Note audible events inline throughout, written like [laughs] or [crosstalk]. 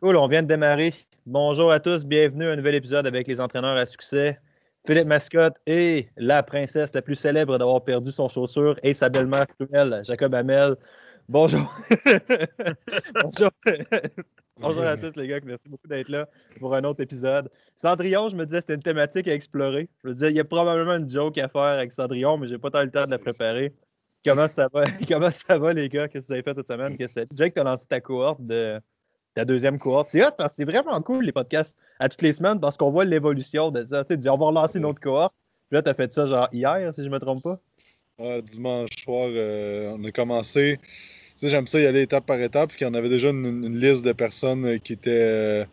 Cool, on vient de démarrer. Bonjour à tous, bienvenue à un nouvel épisode avec les entraîneurs à succès. Philippe Mascotte et la princesse la plus célèbre d'avoir perdu son chaussure et sa belle-mère cruelle, Jacob Hamel. Bonjour. [laughs] Bonjour. Bonjour à tous les gars, merci beaucoup d'être là pour un autre épisode. Cendrillon, je me disais c'était une thématique à explorer. Je me disais, il y a probablement une joke à faire avec Cendrillon, mais j'ai pas tant le temps de la préparer. Comment ça va? [laughs] Comment ça va, les gars? Qu'est-ce que vous avez fait cette semaine? Jake, tu as lancé ta cohorte de ta deuxième cohorte. C'est hot parce que c'est vraiment cool les podcasts à toutes les semaines parce qu'on voit l'évolution de ça. Tu sais, on va relancer une autre cohorte. Puis là, tu as fait ça genre hier, si je me trompe pas. dimanche soir, euh, on a commencé sais, j'aime ça y aller étape par étape, puis qu'on avait déjà une, liste de personnes qui étaient,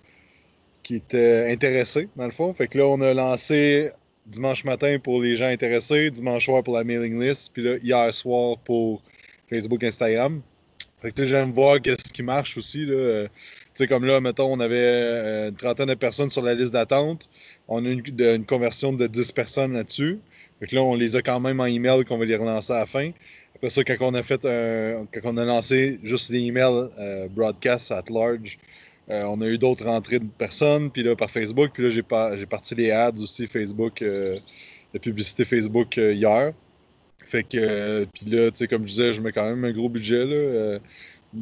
qui étaient intéressées, dans le fond. Fait que là, on a lancé dimanche matin pour les gens intéressés, dimanche soir pour la mailing list, puis là, hier soir pour Facebook, Instagram. J'aime voir qu'est-ce qui marche aussi. Sais, comme là, mettons, on avait euh, une trentaine de personnes sur la liste d'attente. On a une, une, conversion de 10 personnes là-dessus. Fait là, on les a quand même en email qu'on va les relancer à la fin. Après ça, quand on a fait quand on a lancé juste les emails euh, broadcast at large, euh, on a eu d'autres entrées de personnes, puis là par Facebook, puis là j'ai, parti les ads aussi Facebook, euh, la publicité Facebook hier. Fait que, puis là, tu sais, comme je disais, je mets quand même un gros budget là.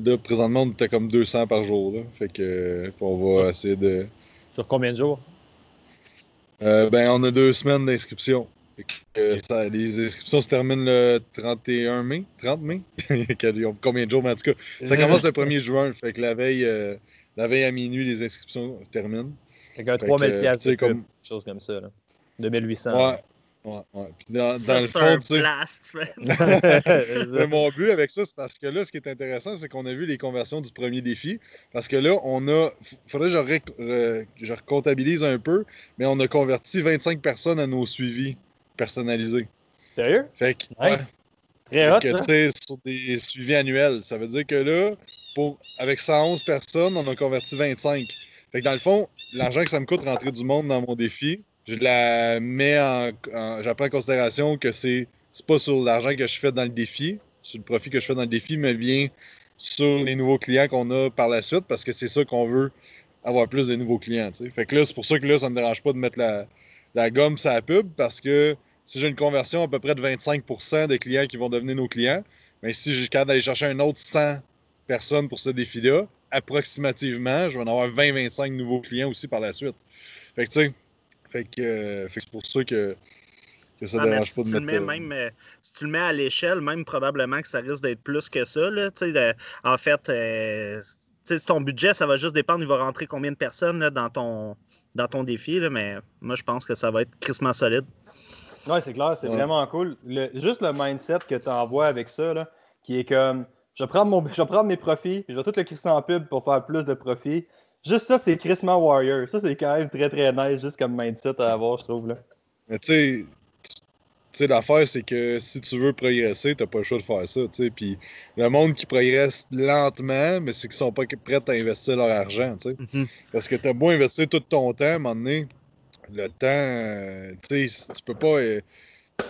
là, présentement, on était comme 200 par jour. Là. Fait que, on va essayer de. Sur combien de jours? ben, on a deux semaines d'inscription. ça, les inscriptions se terminent le 31 mai. 30 mai? [laughs] Combien de jours? Mais en tout cas, ça commence le 1er juin. Fait que la veille, euh, la veille à minuit, les inscriptions terminent. Fait qu'un 3000 pièces comme... chose comme ça. Là. 2800. Ouais. Ouais, ouais. Puis dans, ça, dans le fond, tu sais. [laughs] mon but avec ça, c'est parce que là, ce qui est intéressant, c'est qu'on a vu les conversions du premier défi. Parce que là, on a. Faudrait que je, je recomptabilise un peu, mais on a converti 25 personnes à nos suivis personnalisé. Sérieux? Fait que, Très hot, que, sur des suivis annuels. Ça veut dire que là, pour, avec 111 personnes, on a converti 25. Fait que dans le fond, l'argent que ça me coûte rentrer du monde dans mon défi, je la mets en. J'apprends en considération que c'est pas sur l'argent que je fais dans le défi, sur le profit que je fais dans le défi, mais bien sur les nouveaux clients qu'on a par la suite, parce que c'est ça qu'on veut avoir plus de nouveaux clients. Fait que là, c'est pour ça que là, ça ne me dérange pas de mettre la, la gomme ça pub parce que si j'ai une conversion à peu près de 25% des clients qui vont devenir nos clients, mais si j'ai capable d'aller chercher un autre 100 personnes pour ce défi-là, approximativement, je vais en avoir 20-25 nouveaux clients aussi par la suite. Fait que tu sais, fait que, euh, c'est pour ça que, que ça ne dérange pas de mettre. Euh, même, euh, si tu le mets à l'échelle, même probablement que ça risque d'être plus que ça. Là, en fait, ton budget, ça va juste dépendre, il va rentrer combien de personnes là, dans ton dans ton défi, là, mais moi, je pense que ça va être crissement solide. Oui, c'est clair, c'est vraiment cool. juste le mindset que tu envoies avec ça, là, qui est comme je vais prendre, mon, [laughs] je vais prendre mes profits, je vais tout le crisser en pub pour faire plus de profits. Juste ça, c'est crissement warrior. Ça, c'est quand même très très nice, juste comme mindset à avoir, je trouve. Là. Mais tu sais, tu sais, l'affaire, c'est que si tu veux progresser, t'as pas le choix de faire ça, tu sais. Puis le monde qui progresse lentement, mais c'est qu'ils sont pas prêts à investir leur argent, tu sais. Mhm. Parce que t'as beau investir tout ton temps, à un moment donné, le temps, euh, tu sais, tu peux pas... Euh,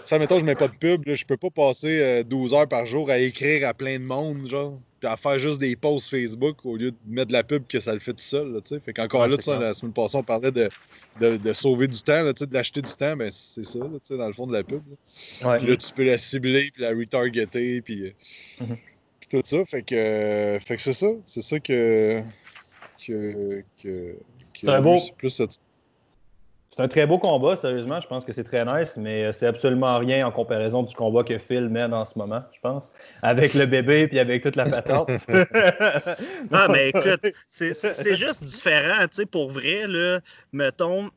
ça, mettons, je mets pas de pub, là, je peux pas passer 12 euh, heures par jour à écrire à plein de monde, genre, puis à faire juste des posts Facebook au lieu de mettre de la pub que ça le fait tout seul, tu sais. Fait qu'encore là, la semaine passée, on parlait de de, sauver du temps, là, de l'acheter du temps, ben, c'est ça, là, dans le fond de la pub. Là. Puis là, tu peux la cibler, puis la retargeter, puis, euh, mm-hmm. puis tout ça. Fait que, euh, fait que c'est ça. C'est ça que. que, que, que c'est beau. Plus c'est un très beau combat, sérieusement. Je pense que c'est très nice, mais c'est absolument rien en comparaison du combat que Phil mène en ce moment, je pense. Avec le bébé puis avec toute la patente. [laughs] non, mais écoute, c'est juste différent, tu sais, pour vrai, là, mettons,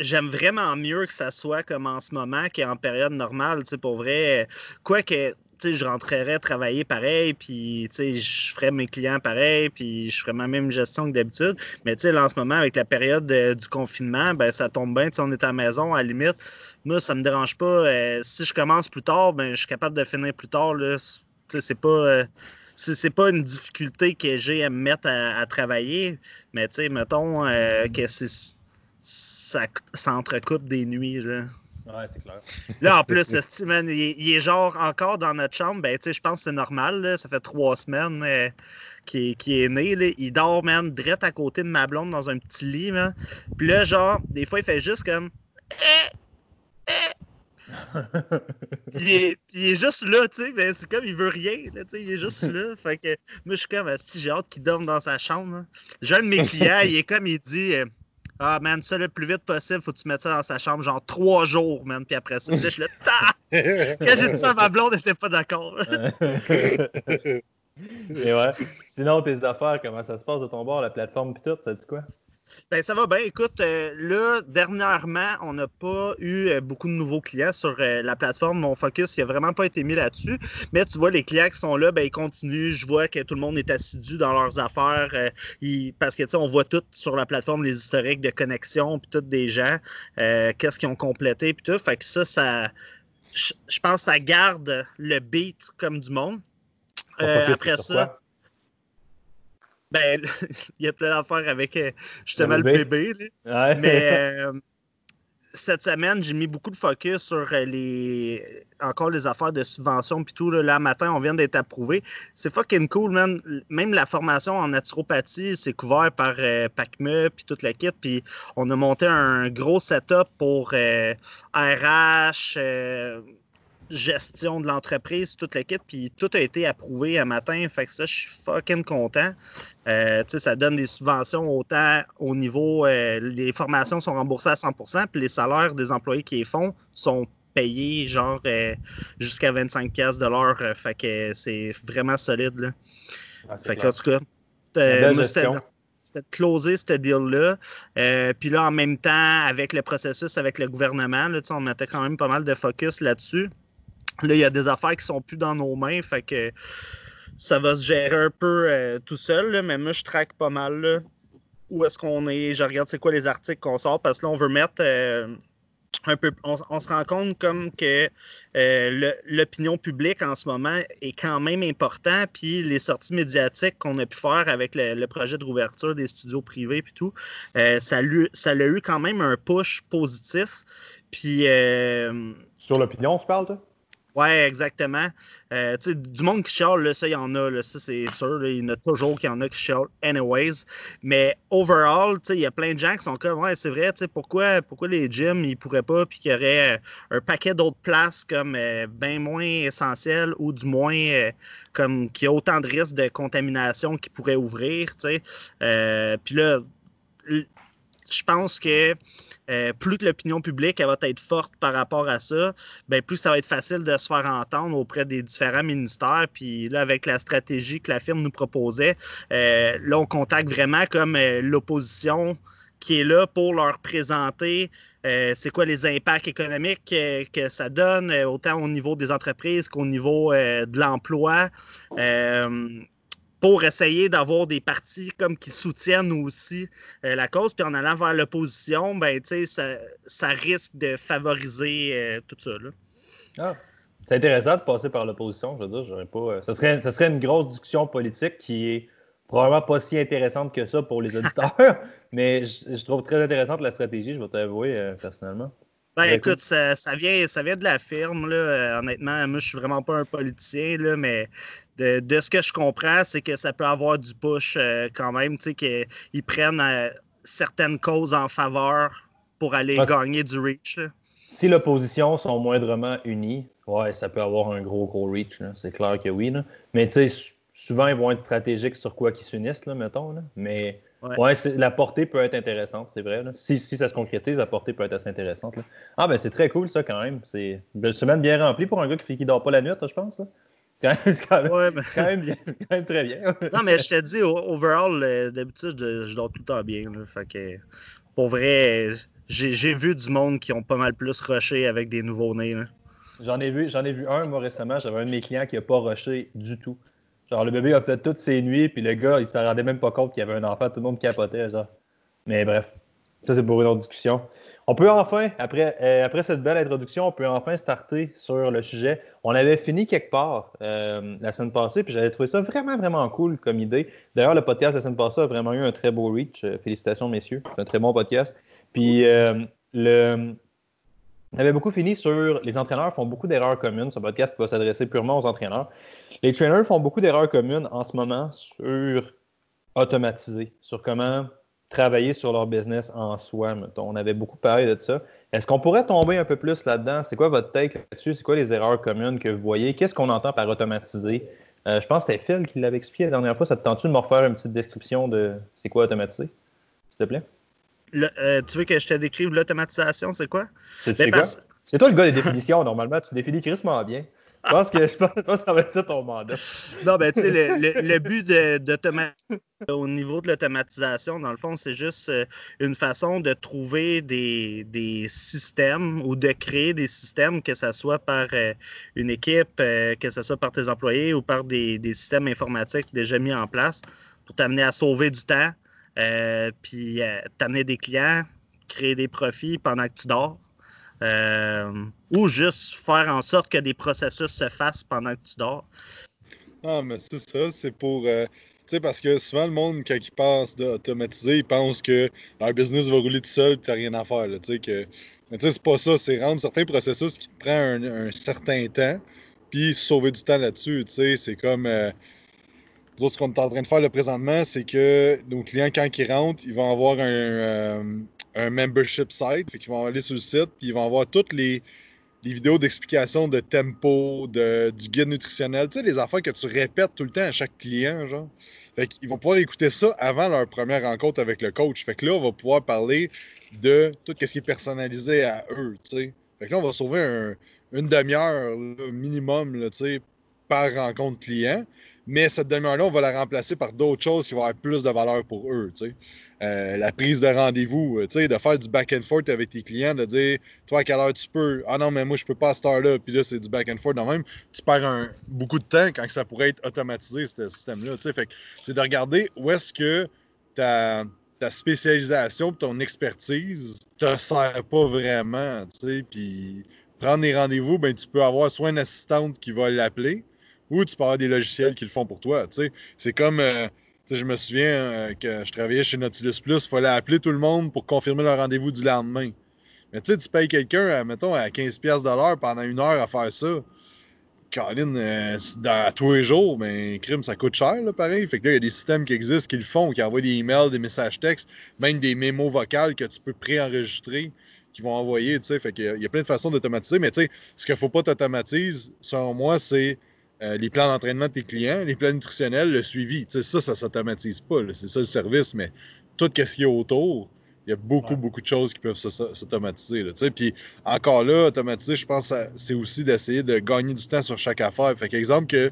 j'aime vraiment mieux que ça soit comme en ce moment qu'en période normale, tu sais, pour vrai. Quoique, je rentrerais travailler pareil, puis je ferais mes clients pareil, puis je ferais ma même gestion que d'habitude. Mais en ce moment, avec la période du confinement, ben, ça tombe bien. On est à la maison, à la limite. Moi, ça me dérange pas. Euh, si je commence plus tard, ben, je suis capable de finir plus tard. C'est pas. Euh, c'est pas une difficulté que j'ai à me mettre à, travailler, mais mettons euh, que ça, ça entrecoupe des nuits. Ouais, c'est clair. [laughs] Là, en plus, il, est genre encore dans notre chambre. Ben, je pense que c'est normal. Ça fait trois semaines euh, qui, qui est né, là, il dort, man, direct à côté de ma blonde dans un petit lit, man. Puis là, genre, des fois, il fait juste comme. Eh, eh. Puis [laughs] il, est, il est juste là, tu sais, mais c'est comme il veut rien, là, tu sais, il est juste là. [laughs] Fait que moi, je suis comme, si j'ai hâte qu'il dorme dans sa chambre. hein. J'ai un de mes clients, il est comme, il dit, euh, ah, man, ça le plus vite possible, faut que tu mettes ça dans sa chambre, genre trois jours, man. Puis après ça, là, je suis là, Ta! Quand j'ai dit ça, ma blonde n'était pas d'accord. [laughs] Et ouais. Sinon, tes affaires, comment ça se passe de ton bord, la plateforme pis tout, ça dit quoi? Ben, ça va bien. Écoute, euh, là, dernièrement, on n'a pas eu euh, beaucoup de nouveaux clients sur euh, la plateforme. Mon focus n'a vraiment pas été mis là-dessus. Mais tu vois, les clients qui sont là, ben, ils continuent. Je vois que tout le monde est assidu dans leurs affaires. ils- parce que, tu sais, on voit tout sur la plateforme, les historiques de connexion, puis tout des gens, qu'est-ce qu'ils ont complété, puis tout. Fait que ça, ça. Je pense que ça garde le beat comme du monde. Après ça? Ben, [laughs] il y a plein d'affaires avec euh, justement Le le bébé. bébé. là. Ouais. Mais [laughs] euh, cette semaine, j'ai mis beaucoup de focus sur euh, les encore les affaires de subvention puis tout. Là, Là, matin, on vient d'être approuvé. C'est fucking cool, man. Même la formation en naturopathie, c'est couvert par euh, PACME puis toute la kit. Puis on a monté un gros setup pour euh, RH, gestion de l'entreprise, toute l'équipe, puis tout a été approuvé un matin. Fait que ça, je suis fucking content. Euh, tu sais, ça donne des subventions autant au niveau. euh, les formations sont remboursées à 100% puis les salaires des employés qui les font sont payés genre euh, jusqu'à 25$ piastres de l'heure. Fait que c'est vraiment solide. Là. Ah, Fait que, en tout cas, c'était de closer ce deal-là. Euh, puis là, en même temps, avec le processus avec le gouvernement, là, tu sais, on mettait quand même pas mal de focus là-dessus. Là, il y a des affaires qui sont plus dans nos mains, fait que ça va se gérer un peu euh, tout seul, mais moi, je traque pas mal où est-ce qu'on est. Je regarde c'est quoi les articles qu'on sort, parce que là, on veut mettre euh, un peu. On, se rend compte comme que euh, l'opinion publique en ce moment est quand même important, puis les sorties médiatiques qu'on a pu faire avec le, projet de rouverture des studios privés puis tout, ça, lui- ça a eu quand même un push positif. Puis, Sur l'opinion, tu parles, toi? Ouais, exactement. Euh, du monde qui chiale, là, ça, il y en a, ça, c'est sûr. il y en a toujours qu'il en a qui chialent, anyways. Mais overall, il y a plein de gens qui sont comme, ouais, c'est vrai, pourquoi, pourquoi les gyms, ils pourraient pas, puis qu'il y aurait euh, un paquet d'autres places comme euh, bien moins essentielles ou du moins euh, comme qui a autant de risques de contamination qui pourraient ouvrir, tu sais. Puis là, je pense que euh, plus que l'opinion publique va être forte par rapport à ça, ben plus ça va être facile de se faire entendre auprès des différents ministères. Puis là, avec la stratégie que la firme nous proposait, euh, là, on contacte vraiment comme euh, l'opposition qui est là pour leur présenter c'est quoi les impacts économiques que ça donne, autant au niveau des entreprises qu'au niveau de l'emploi. Pour essayer d'avoir des partis comme qui soutiennent aussi euh, la cause. Puis en allant vers l'opposition, ben, tu sais, ça, ça risque de favoriser euh, tout ça. Là. Ah. C'est intéressant de passer par l'opposition, je veux dire, j'aurais pas. euh, Ce serait, ce serait une grosse discussion politique qui est probablement pas si intéressante que ça pour les [laughs] auditeurs, mais je, je trouve très intéressante la stratégie, je vais t'avouer euh, personnellement. Ben, écoute, ça, ça vient, ça vient de la firme. Là. Honnêtement, moi, je suis vraiment pas un politicien, là, mais de, de ce que je comprends, c'est que ça peut avoir du push euh, quand même, tu sais, qu'ils prennent euh, certaines causes en faveur pour aller gagner du reach. là. Si l'opposition sont moindrement unis, ouais, ça peut avoir un gros, gros reach, c'est clair que oui. là. Mais tu sais, sou- souvent, ils vont être stratégiques sur quoi qu'ils s'unissent, là, mettons. là. Mais Ouais. la portée peut être intéressante, c'est vrai. là. Si, si ça se concrétise, la portée peut être assez intéressante. là. Ah, ben c'est très cool, ça, quand même. C'est une belle semaine bien remplie pour un gars qui, qui dort pas la nuit, là, je pense. Quand même- C'est quand même, Ouais, mais- quand même bien, quand même très bien. Non, mais je te dis, overall, euh, d'habitude, je, dors tout le temps bien. là. Fait que, pour vrai, j'ai j'ai vu du monde qui ont pas mal plus rushé avec des nouveaux-nés. J'en ai vu, j'en ai vu un, moi, récemment. J'avais un de mes clients qui a pas rushé du tout. Genre, le bébé a fait toutes ses nuits, puis le gars, il s'en rendait même pas compte qu'il y avait un enfant. Tout le monde capotait, genre. Mais bref, ça, c'est pour une autre discussion. On peut enfin, après, euh, après cette belle introduction, on peut enfin starter sur le sujet. On avait fini quelque part euh, la semaine passée, puis j'avais trouvé ça vraiment, vraiment cool comme idée. D'ailleurs, le podcast la semaine passée a vraiment eu un très beau reach. Euh, Félicitations, messieurs. C'est un très bon podcast. Puis le, On avait beaucoup fini sur les entraîneurs font beaucoup d'erreurs communes. Ce podcast va s'adresser purement aux entraîneurs. Les trainers font beaucoup d'erreurs communes en ce moment sur automatiser, sur comment travailler sur leur business en soi. On avait beaucoup parlé de ça. Est-ce qu'on pourrait tomber un peu plus là-dedans? C'est quoi votre take là-dessus? C'est quoi les erreurs communes que vous voyez? Qu'est-ce qu'on entend par automatiser? Euh, je pense que c'était Phil qui l'avait expliqué la dernière fois. Ça te tente-tu de me refaire une petite description de c'est quoi automatiser? S'il te plaît? Euh, tu veux que je te décrive l'automatisation, c'est quoi? C'est ben, toi le gars des définitions, [laughs] normalement. Tu définis crissement bien. Je pense, que, ça va être ça ton mandat. Non, ben, tu sais, le, but au niveau de l'automatisation, dans le fond, c'est juste euh, une façon de trouver des, systèmes ou de créer des systèmes, que ce soit par euh, une équipe, que ce soit par tes employés ou par des, systèmes informatiques déjà mis en place pour t'amener à sauver du temps, euh, puis euh, t'amener des clients, créer des profits pendant que tu dors. Euh, ou juste faire en sorte que des processus se fassent pendant que tu dors. Ah, mais c'est ça, c'est pour. tu sais, parce que souvent, le monde, quand il pense d'automatiser, il pense que leur business va rouler tout seul et tu n'as rien à faire. Sais, que. Mais tu sais, c'est pas ça. C'est rendre certains processus qui te prennent un, certain temps, puis sauver du temps là-dessus. Tu sais, c'est comme. Nous autres, ce qu'on est en train de faire le présentement, c'est que nos clients, quand ils rentrent, ils vont avoir un, euh, membership site. Fait qu'ils vont aller sur le site, puis ils vont avoir toutes les, vidéos d'explication de tempo, de, du guide nutritionnel. Tu sais, les affaires que tu répètes tout le temps à chaque client, genre. Fait qu'ils vont pouvoir écouter ça avant leur première rencontre avec le coach. Fait que là, on va pouvoir parler de tout ce qui est personnalisé à eux, tu sais. Fait que là, on va sauver une demi-heure minimum, par rencontre client. Mais cette demi-heure-là, on va la remplacer par d'autres choses qui vont avoir plus de valeur pour eux. Euh, la prise de rendez-vous, euh, de faire du back and forth avec tes clients, de dire Toi, à quelle heure tu peux Ah non, mais moi, je peux pas à cette heure-là. Puis là, c'est du back and forth. De même, tu perds beaucoup de temps quand ça pourrait être automatisé, ce système-là. Fait c'est de regarder où est-ce que ta, ta spécialisation ton expertise te sert pas vraiment. Puis prendre des rendez-vous, ben, tu peux avoir soit une assistante qui va l'appeler ou tu peux avoir des logiciels qui le font pour toi. C'est comme, euh, je me souviens euh, que je travaillais chez Nautilus Plus, il fallait appeler tout le monde pour confirmer le rendez-vous du lendemain. Mais tu payes quelqu'un, mettons, à 15$ pendant une heure à faire ça. Caroline, euh, dans, tous les jours, mais crime, ça coûte cher, là, pareil. Fait que là, il y a des systèmes qui existent qui le font, qui envoient des emails, des messages textes, même des mémos vocales que tu peux préenregistrer, qui vont envoyer, tu sais. Fait qu'il y, a plein de façons d'automatiser, mais tu sais, ce qu'il ne faut pas t'automatiser, selon moi, c'est euh, les plans d'entraînement de tes clients, les plans nutritionnels, le suivi. ça, ça ne s'automatise pas. C'est ça le service, mais tout ce qu'il y a autour, il y a beaucoup, beaucoup de choses qui peuvent s'automatiser. Puis encore là, automatiser, je pense c'est aussi d'essayer de gagner du temps sur chaque affaire. Fait exemple que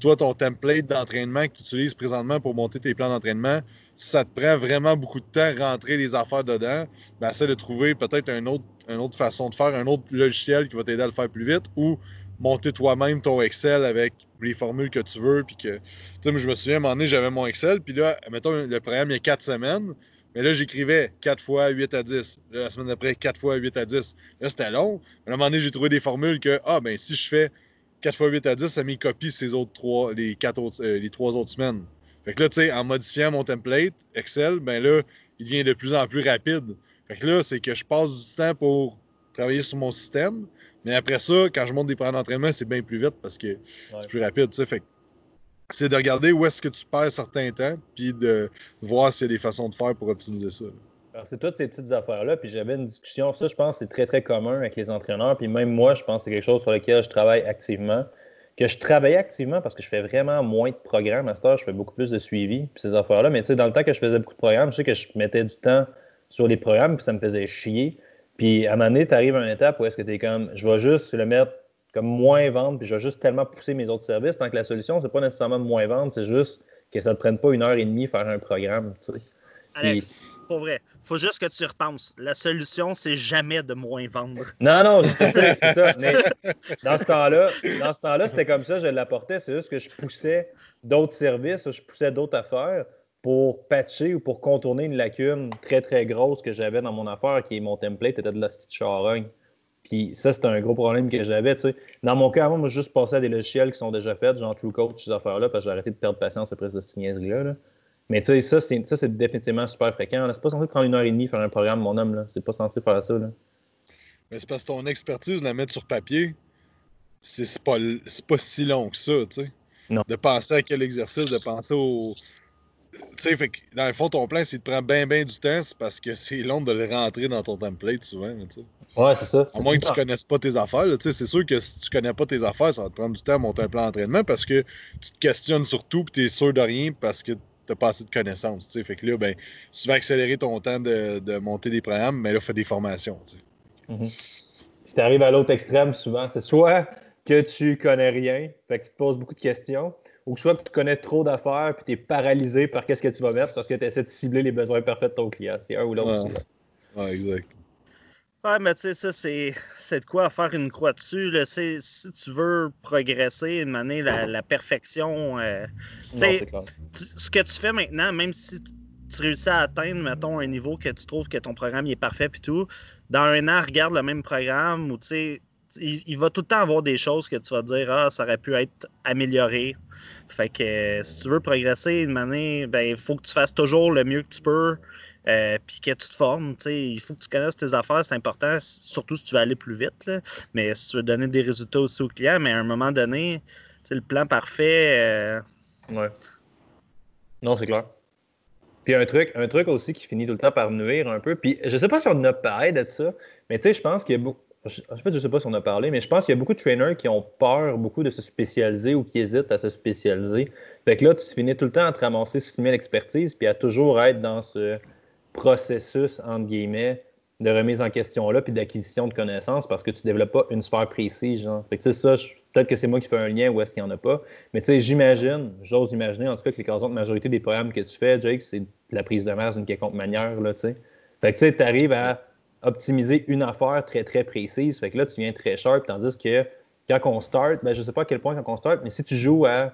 toi, ton template d'entraînement que tu utilises présentement pour monter tes plans d'entraînement, si ça te prend vraiment beaucoup de temps à rentrer les affaires dedans, ben, essaie de trouver peut-être un autre, une autre façon de faire, un autre logiciel qui va t'aider à le faire plus vite ou monter toi-même ton Excel avec les formules que tu veux. Puis que, tu sais, je me souviens, à un moment donné, j'avais mon Excel, puis là, mettons, le programme, il y a quatre semaines, mais là, j'écrivais 4 fois 8 à 10. la semaine d'après, 4 fois 8 à 10. Là, c'était long. Mais à un moment donné, j'ai trouvé des formules que, ah, ben, si je fais 4 fois 8 à 10, ça m'y copie ces autres trois, les, quatre autres, euh, les trois autres semaines. Fait que là, tu sais, en modifiant mon template Excel, ben là, il devient de plus en plus rapide. Fait que là, c'est que je passe du temps pour travailler sur mon système, mais après ça, quand je monte des plans d'entraînement, c'est bien plus vite parce que c'est plus rapide. Fait c'est de regarder où est-ce que tu perds certains temps, puis de voir s'il y a des façons de faire pour optimiser ça. c'est toutes ces petites affaires-là, puis j'avais une discussion, ça je pense que c'est très très commun avec les entraîneurs, puis même moi je pense que c'est quelque chose sur lequel je travaille activement, que je travaille activement parce que je fais vraiment moins de programmes à ce je fais beaucoup plus de suivi, puis ces affaires-là, mais tu sais, dans le temps que je faisais beaucoup de programmes, je sais que je mettais du temps sur les programmes, puis ça me faisait chier. Puis à un moment donné, tu arrives à une étape où est-ce que tu es comme, je vais juste le mettre comme moins vendre, puis je vais juste tellement pousser mes autres services, tant que la solution, c'est pas nécessairement de moins vendre, c'est juste que ça ne te prenne pas une heure et demie faire un programme. Tu sais. Alex, pour vrai, faut juste que tu repenses. La solution, c'est jamais de moins vendre. Non, non, c'est ça. [laughs] Mais dans ce temps-là, dans ce temps-là, c'était comme ça, je l'apportais. C'est juste que je poussais d'autres services, je poussais d'autres affaires pour patcher ou pour contourner une lacune très, très grosse que j'avais dans mon affaire, qui est mon template était de la petite charogne. Puis ça, c'est un gros problème que j'avais. Dans mon cas, avant, moi, juste passé à des logiciels qui sont déjà faits, genre TrueCoach, ces affaires-là, parce que j'ai arrêté de perdre patience après cette niaiserie-là. Mais tu sais, ça, c'est définitivement super fréquent. C'est pas censé prendre une heure et demie faire un programme, mon homme. là. C'est pas censé faire ça. Là. Mais c'est parce que ton expertise, la mettre sur papier, c'est pas, pas si long que ça, tu sais. De penser à quel exercice, de penser au. Tu sais, fait que dans le fond, ton plan, s'il te prend bien, bien du temps, c'est parce que c'est long de le rentrer dans ton template souvent, tu sais. Ouais, c'est ça. À moins que tu connaisses pas tes affaires, tu sais, c'est sûr que si tu connais pas tes affaires, ça va te prendre du temps à monter un plan d'entraînement parce que tu te questionnes sur tout et tu es sûr de rien parce que tu pas assez de connaissances, tu sais. Fait que là, ben, si tu veux accélérer ton temps de, de monter des programmes, mais là, fais des formations, tu sais. Mm-hmm. tu arrives à l'autre extrême souvent, c'est soit que tu connais rien, fait que tu te poses beaucoup de questions, ou soit que tu connais trop d'affaires puis tu es paralysé par qu'est-ce que tu vas mettre parce que tu essaies de cibler les besoins parfaits de ton client. C'est un ou l'autre. Ouais. exact. Ouais, mais tu sais, ça, c'est de quoi faire une croix dessus. Là. Si tu veux progresser, demander la, la perfection, euh, ce que tu fais maintenant, même si tu réussis à atteindre, mettons, un niveau que tu trouves que ton programme est parfait puis tout, dans un an, regarde le même programme ou tu sais, il, va tout le temps avoir des choses que tu vas dire Ah, ça aurait pu être amélioré. Fait que si tu veux progresser une année, ben, il faut que tu fasses toujours le mieux que tu peux. Euh, puis que tu te formes, il faut que tu connaisses tes affaires, c'est important, surtout si tu veux aller plus vite. Mais si tu veux donner des résultats aussi aux clients, mais à un moment donné, le plan parfait. Euh, ouais. Non, c'est clair. Puis un truc, un truc aussi qui finit tout le temps par nuire un peu. Puis je sais pas si on a parlé de ça, mais tu sais, je pense qu'il y a beaucoup en fait, je ne sais pas si on a parlé, mais je pense qu'il y a beaucoup de trainers qui ont peur beaucoup de se spécialiser ou qui hésitent à se spécialiser. Fait que là, tu finis tout le temps à te ramasser 6000 expertises puis à toujours être dans ce processus, entre guillemets, de remise en question-là puis d'acquisition de connaissances parce que tu ne développes pas une sphère précise. Genre. Fait que ça, peut-être que c'est moi qui fais un lien ou est-ce qu'il n'y en a pas. Mais tu sais, j'imagine, j'ose imaginer en tout cas que l'écrasante majorité des programmes que tu fais, Jake, c'est la prise de masse d'une quelconque manière. Là. Fait que tu sais, tu arrives à optimiser une affaire très, très précise. Fait que là, tu viens très sharp, tandis que quand on start, ben, je ne sais pas à quel point quand on start, mais si tu joues à.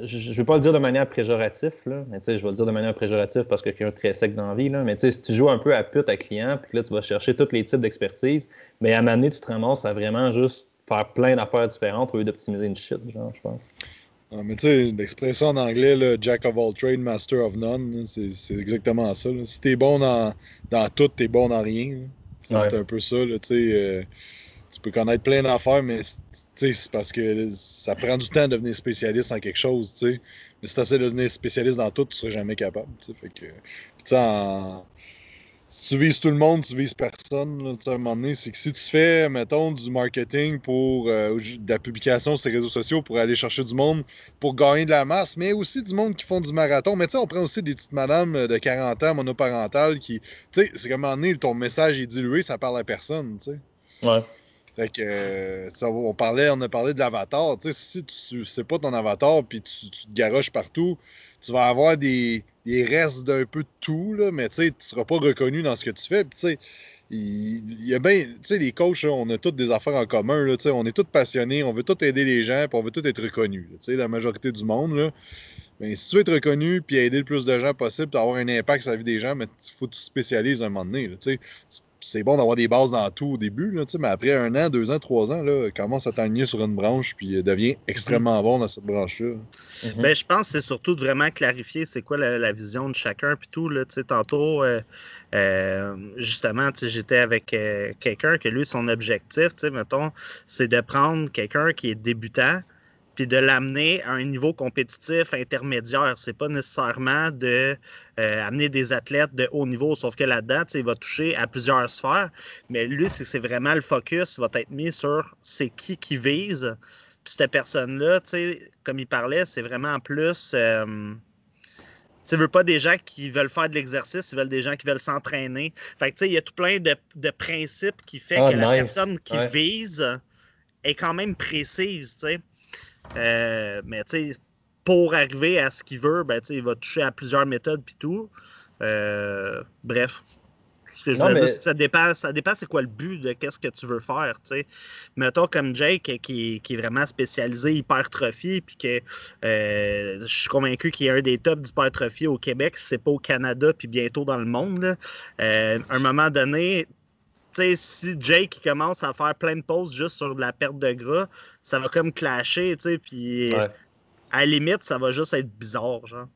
Je ne vais pas le dire de manière péjorative, là, mais je vais le dire de manière péjorative parce que quelqu'un très sec dans la vie, là, mais si tu joues un peu à pute à client, puis là, tu vas chercher tous les types d'expertise, mais à un moment donné, tu te ramasses à vraiment juste faire plein d'affaires différentes au lieu d'optimiser une shit, genre, je pense. Ah, mais tu sais, l'expression en anglais, là, Jack of all trades, master of none, c'est exactement ça. Là. Si t'es bon dans, dans tout, t'es bon dans rien. C'est un peu ça. Là, euh, tu peux connaître plein d'affaires, mais c'est parce que ça prend du temps de devenir spécialiste en quelque chose. sais. Mais si tu essaies de devenir spécialiste dans tout, tu seras jamais capable. Fait que, en, si tu vises tout le monde, tu vises personne. À un moment donné, c'est que si tu fais, mettons, du marketing pour euh, de la publication sur les réseaux sociaux pour aller chercher du monde pour gagner de la masse, mais aussi du monde qui font du marathon. Mais tu sais, on prend aussi des petites madames de 40 ans monoparentales qui. Tu sais, c'est qu'à un moment donné, ton message est dilué, ça parle à personne. Tu sais. Ouais. Fait que, euh, on, parlait, on a parlé de l'avatar. Si tu sais pas ton avatar puis tu, te garoches partout, tu vas avoir des il reste d'un peu de tout, là, mais tu ne seras pas reconnu dans ce que tu fais. Il, y a bien, tu sais, les coachs, on a toutes des affaires en commun. Là, on est tous passionnés, on veut tous aider les gens, puis on veut tous être reconnus. la majorité du monde. Là. Si tu veux être reconnu puis aider le plus de gens possible, puis avoir un impact sur la vie des gens, il faut que tu te spécialises un moment donné. C'est bon d'avoir des bases dans tout au début, là, mais après un an, deux ans, trois ans, là, commence à t'aligner sur une branche puis euh, devient extrêmement bon dans cette branche-là. Mhm. Ben, je pense que c'est surtout de vraiment clarifier c'est quoi la, vision de chacun puis tout. Là, tantôt, euh, euh, justement, j'étais avec quelqu'un que lui, son objectif, mettons, c'est de prendre quelqu'un qui est débutant puis de l'amener à un niveau compétitif intermédiaire. C'est pas nécessairement de euh, amener des athlètes de haut niveau, sauf que là-dedans, il va toucher à plusieurs sphères. Mais lui, c'est vraiment le focus va être mis sur c'est qui qui vise. Puis cette personne-là, comme il parlait, c'est vraiment plus. Euh, tu veux pas des gens qui veulent faire de l'exercice, ils veulent des gens qui veulent s'entraîner. Fait que, il y a tout plein de, principes qui fait ah, que la personne qui vise est quand même précise, tu sais. Euh, mais tu sais, pour arriver à ce qu'il veut, ben, il va toucher à plusieurs méthodes puis tout. Euh, bref. Ce que je veux dire, ça dépend, ça dépend c'est quoi le but de qu'est-ce que tu veux faire. sais. Mettons comme Jake qui, qui, est vraiment spécialisé hypertrophie, puis que euh, je suis convaincu qu'il est un des tops d'hypertrophie au Québec, c'est pas au Canada, puis bientôt dans le monde. à un moment donné, sais, si Jake commence à faire plein de pauses juste sur de la perte de gras, ça va comme clasher, tu sais, puis à la limite, ça va juste être bizarre, genre.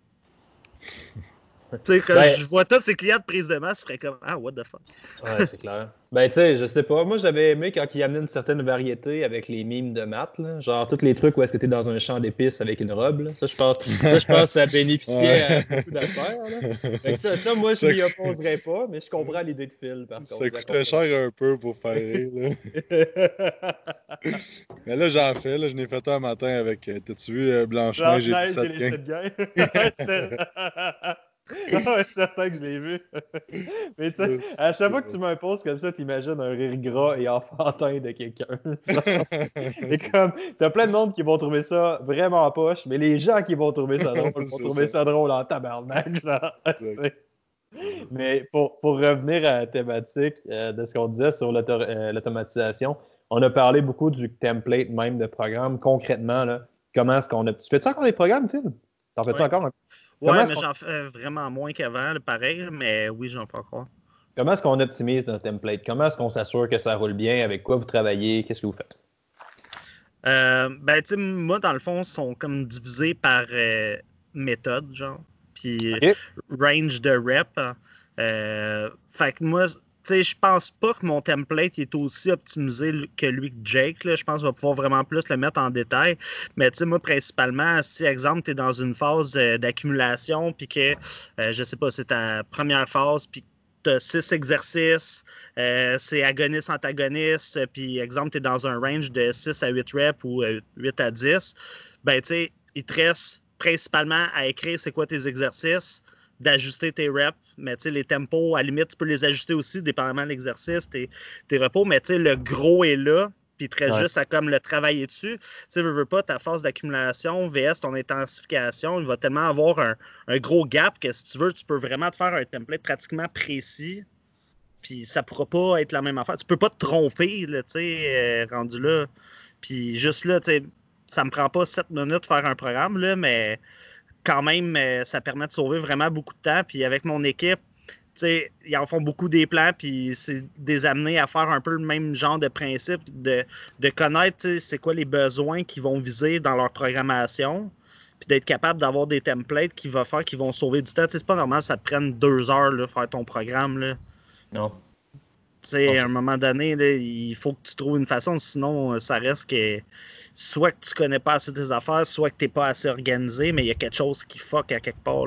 Tu sais, quand ben je vois tous ces clients de prise de masse, je ferais comme Ah, what the fuck? Ouais, c'est clair. Ben, tu sais, je sais pas. Moi, j'avais aimé quand il amenait une certaine variété avec les mimes de maths. Là. Genre, tous les trucs où est-ce que tu es dans un champ d'épices avec une robe. Là. Ça, je pense, ça, je pense ça [laughs] bénéficiait à beaucoup d'affaires. Ça, ça, moi, je m'y opposerais pas, mais je comprends l'idée de Phil, par contre. Ça coûtait cher un peu pour faire rire. Là. [laughs] mais là, j'en fais. Là, je n'ai fait un matin avec. Euh, t'as-tu vu Blanche-Neige Blanche et les sept ah [laughs] c'est certain que je l'ai vu. [laughs] Mais tu sais, à chaque fois que tu m'imposes comme ça, t'imagines un rire gras et enfantin de quelqu'un. [laughs] et comme, t'as plein de monde qui vont trouver ça vraiment poche, mais les gens qui vont trouver ça drôle vont trouver ça. drôle en tabarnak. mais pour, pour, revenir à la thématique euh, de ce qu'on disait sur euh, l'automatisation, on a parlé beaucoup du template même de programme. Concrètement, là, comment est-ce qu'on a. Tu fais-tu encore des programmes, Phil? T'en fais-tu encore un Ouais, mais j'en fais vraiment moins qu'avant, pareil, mais oui, j'en fais encore. Comment est-ce qu'on optimise notre template? Comment est-ce qu'on s'assure que ça roule bien? Avec quoi vous travaillez? Qu'est-ce que vous faites? Euh, ben, tu sais, moi, dans le fond, ils sont comme divisés par euh, méthode, genre. Puis range de rep. Euh, fait que moi, je pense pas que mon template est aussi optimisé que lui que Jake. Je pense qu'il va pouvoir vraiment plus le mettre en détail. Mais moi, principalement, si, exemple, tu es dans une phase euh, d'accumulation, puis que, euh, je sais pas, c'est ta première phase, puis tu six exercices, euh, c'est agoniste-antagoniste, puis, exemple, tu es dans un range de 6 à 8 reps ou 8 à 10, ben, tu sais, il te reste principalement à écrire c'est quoi tes exercices, d'ajuster tes reps, mais les tempos, à la limite, tu peux les ajuster aussi, dépendamment de l'exercice, tes, repos, mais le gros est là, puis très juste à comme le travailler dessus. Tu sais, veux, veux pas, ta phase d'accumulation, VS, ton intensification, il va tellement avoir un, gros gap que si tu veux, tu peux vraiment te faire un template pratiquement précis, puis ça pourra pas être la même affaire. Tu peux pas te tromper, tu sais, euh, rendu là. Puis juste là, tu sais, ça me prend pas sept minutes de faire un programme, là, mais quand même, euh, ça permet de sauver vraiment beaucoup de temps. Puis avec mon équipe, ils en font beaucoup des plans, puis c'est des amener à faire un peu le même genre de principe, de, de connaître c'est quoi les besoins qu'ils vont viser dans leur programmation, puis d'être capable d'avoir des templates qui vont faire, qui vont sauver du temps. C'est pas normal ça te prenne deux heures là, faire ton programme. Là. Non. À un moment donné, il faut que tu trouves une façon, sinon ça reste que soit que tu connais pas assez tes affaires, soit que tu n'es pas assez organisé, mais il y a quelque chose qui fuck à quelque part.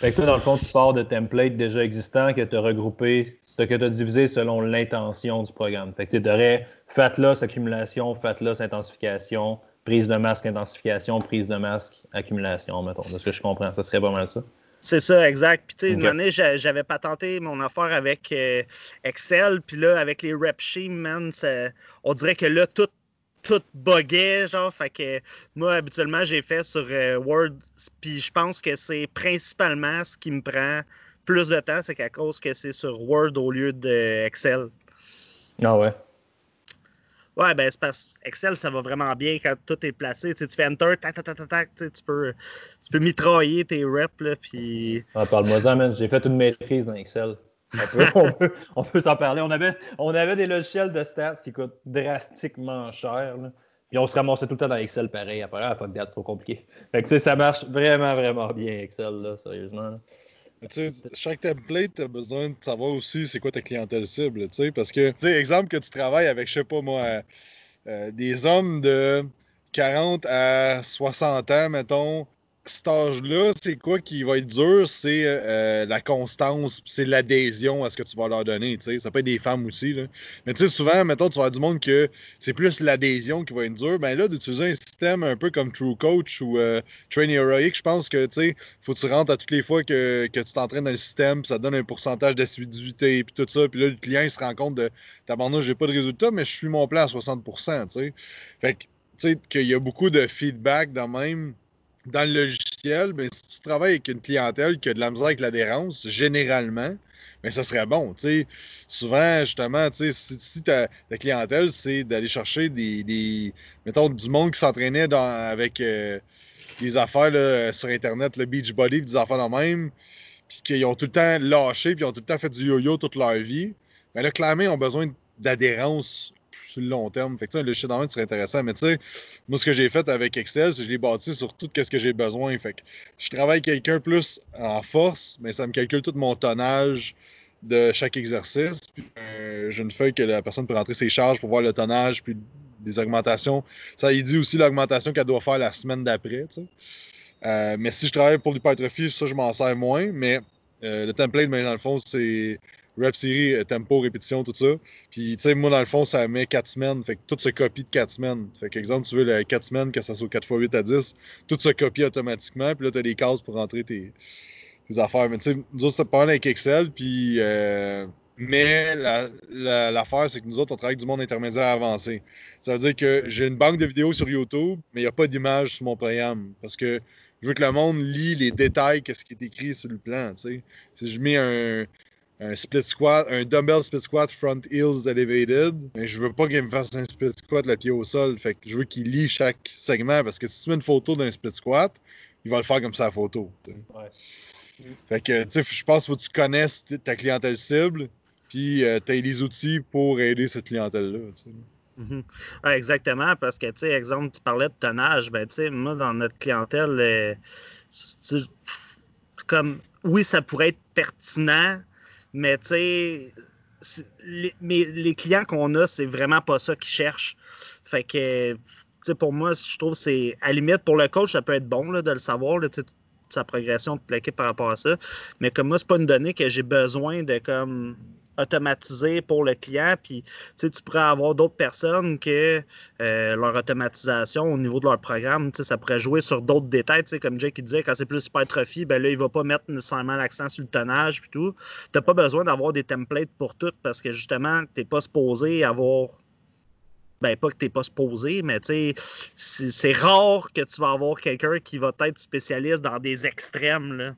Fait que toi, dans le fond, tu pars de templates déjà existants que tu as regroupés, que tu as divisé selon l'intention du programme. Fait que tu aurais FATLOS accumulation, FATLOS intensification, prise de masque intensification, prise de masque accumulation, mettons. De ce que je comprends, ça serait pas mal ça. C'est ça, exact. Puis, tu sais, une année, j'avais patenté mon affaire avec euh, Excel. Puis là, avec les rep sheets, man, on dirait que là, tout tout buguait, genre. Fait que moi, habituellement, j'ai fait sur euh, Word. Puis je pense que c'est principalement ce qui me prend plus de temps, c'est qu'à cause que c'est sur Word au lieu d'Excel. ah ouais. Ouais, ben c'est parce Excel, ça va vraiment bien quand tout est placé. Tu, fais Enter, tac, tac, tac, tac, tu, peux, tu peux mitrailler tes reps, là, puis... Ah, parle-moi ça, man. J'ai fait une maîtrise dans Excel. [laughs] On peut, s'en parler. On avait, on avait des logiciels de stats qui coûtent drastiquement cher. Puis on se ramassait tout le temps dans Excel pareil. Après, ah, pas de date, trop compliqué. Fait que, ça marche vraiment, vraiment bien, Excel, là, sérieusement. Chaque template, tu as besoin de savoir aussi c'est quoi ta clientèle cible. Parce que, tu sais, exemple que tu travailles avec, je sais pas moi, euh, des hommes de 40 à 60 ans, mettons, cet âge-là, c'est quoi qui va être dur? C'est euh, la constance, c'est l'adhésion à ce que tu vas leur donner. Ça peut être des femmes aussi. Là. Mais tu sais, souvent, mettons, tu vas avoir du monde que c'est plus l'adhésion qui va être dure. Ben là, d'utiliser un système un peu comme True Coach ou euh, Train Heroic, je pense que tu sais, faut que tu rentres à toutes les fois que, que tu t'entraînes dans le système, ça donne un pourcentage d'assiduité, puis tout ça. Puis là, le client, se rend compte de Tabarnak, j'ai pas de résultat, mais je suis mon plan à 60 Fait que, tu sais, qu'il y a beaucoup de feedback dans même dans le logiciel, ben, si tu travailles avec une clientèle qui a de la misère avec l'adhérence, généralement, mais ben, ça serait bon. Souvent, justement, si, si ta, clientèle, c'est d'aller chercher des, mettons, du monde qui s'entraînait avec euh, des affaires sur Internet, le Beachbody, des affaires de même, puis qu'ils ont tout le temps lâché, puis ils ont tout le temps fait du yo-yo toute leur vie, mais ben là, clairement, ils ont besoin d'adhérence le long terme. Fait que, un logiciel d'envoi serait intéressant. Mais tu sais, moi, ce que j'ai fait avec Excel, c'est que je l'ai bâti sur tout ce que j'ai besoin. Fait que je travaille quelqu'un plus en force, mais ça me calcule tout mon tonnage de chaque exercice. Euh, j'ai une feuille que la personne peut rentrer ses charges pour voir le tonnage, puis des augmentations. Ça, il dit aussi l'augmentation qu'elle doit faire la semaine d'après. Euh, mais si je travaille pour l'hypertrophie, ça, je m'en sers moins. Mais euh, le template, ben, dans le fond, c'est rep série, euh, tempo, répétition, tout ça. Puis, tu sais, moi, dans le fond, ça met 4 semaines. Fait que tout se copie de 4 semaines. Fait que, exemple, tu veux les 4 semaines, que ça soit 4 x 8 à 10, tout se copie automatiquement. Puis là, tu as des cases pour rentrer tes, affaires. Mais tu sais, nous autres, c'est pas avec Excel. Puis, euh, mais l'affaire, c'est que nous autres, on travaille avec du monde intermédiaire avancé. Ça veut dire que j'ai une banque de vidéos sur YouTube, mais il n'y a pas d'image sur mon programme. Parce que je veux que le monde lit les détails, qu'est-ce qui est écrit sur le plan. Si je mets un, un split squat, un dumbbell split squat front heels elevated, mais je veux pas qu'il me fasse un split squat le pied au sol. Fait que je veux qu'il lit chaque segment parce que si tu mets une photo d'un split squat, il va le faire comme ça la photo. Fait que tu sais, je pense qu'il faut que tu connaisses ta clientèle cible, puis euh, tu as les outils pour aider cette clientèle-là. Mm-hmm. exactement, parce que, tu sais, exemple, tu parlais de tonnage, ben, tu sais, moi, dans notre clientèle, euh, comme, oui, ça pourrait être pertinent, mais tu sais, les, les clients qu'on a, c'est vraiment pas ça qu'ils cherchent. Fait que, tu sais, pour moi, je trouve que c'est, à limite, pour le coach, ça peut être bon là, de le savoir, là, sa progression de l'équipe par rapport à ça. Mais comme moi, c'est pas une donnée que j'ai besoin de comme automatisé pour le client. Puis, tu pourrais avoir d'autres personnes que euh, leur automatisation au niveau de leur programme, ça pourrait jouer sur d'autres détails. Comme Jake disait, quand c'est plus hypertrophie, ben là, il ne va pas mettre nécessairement l'accent sur le tonnage puis tout. Tu n'as pas besoin d'avoir des templates pour tout parce que justement, tu n'es pas supposé avoir ben pas que tu n'es pas supposé, mais c'est rare que tu vas avoir quelqu'un qui va être spécialiste dans des extrêmes.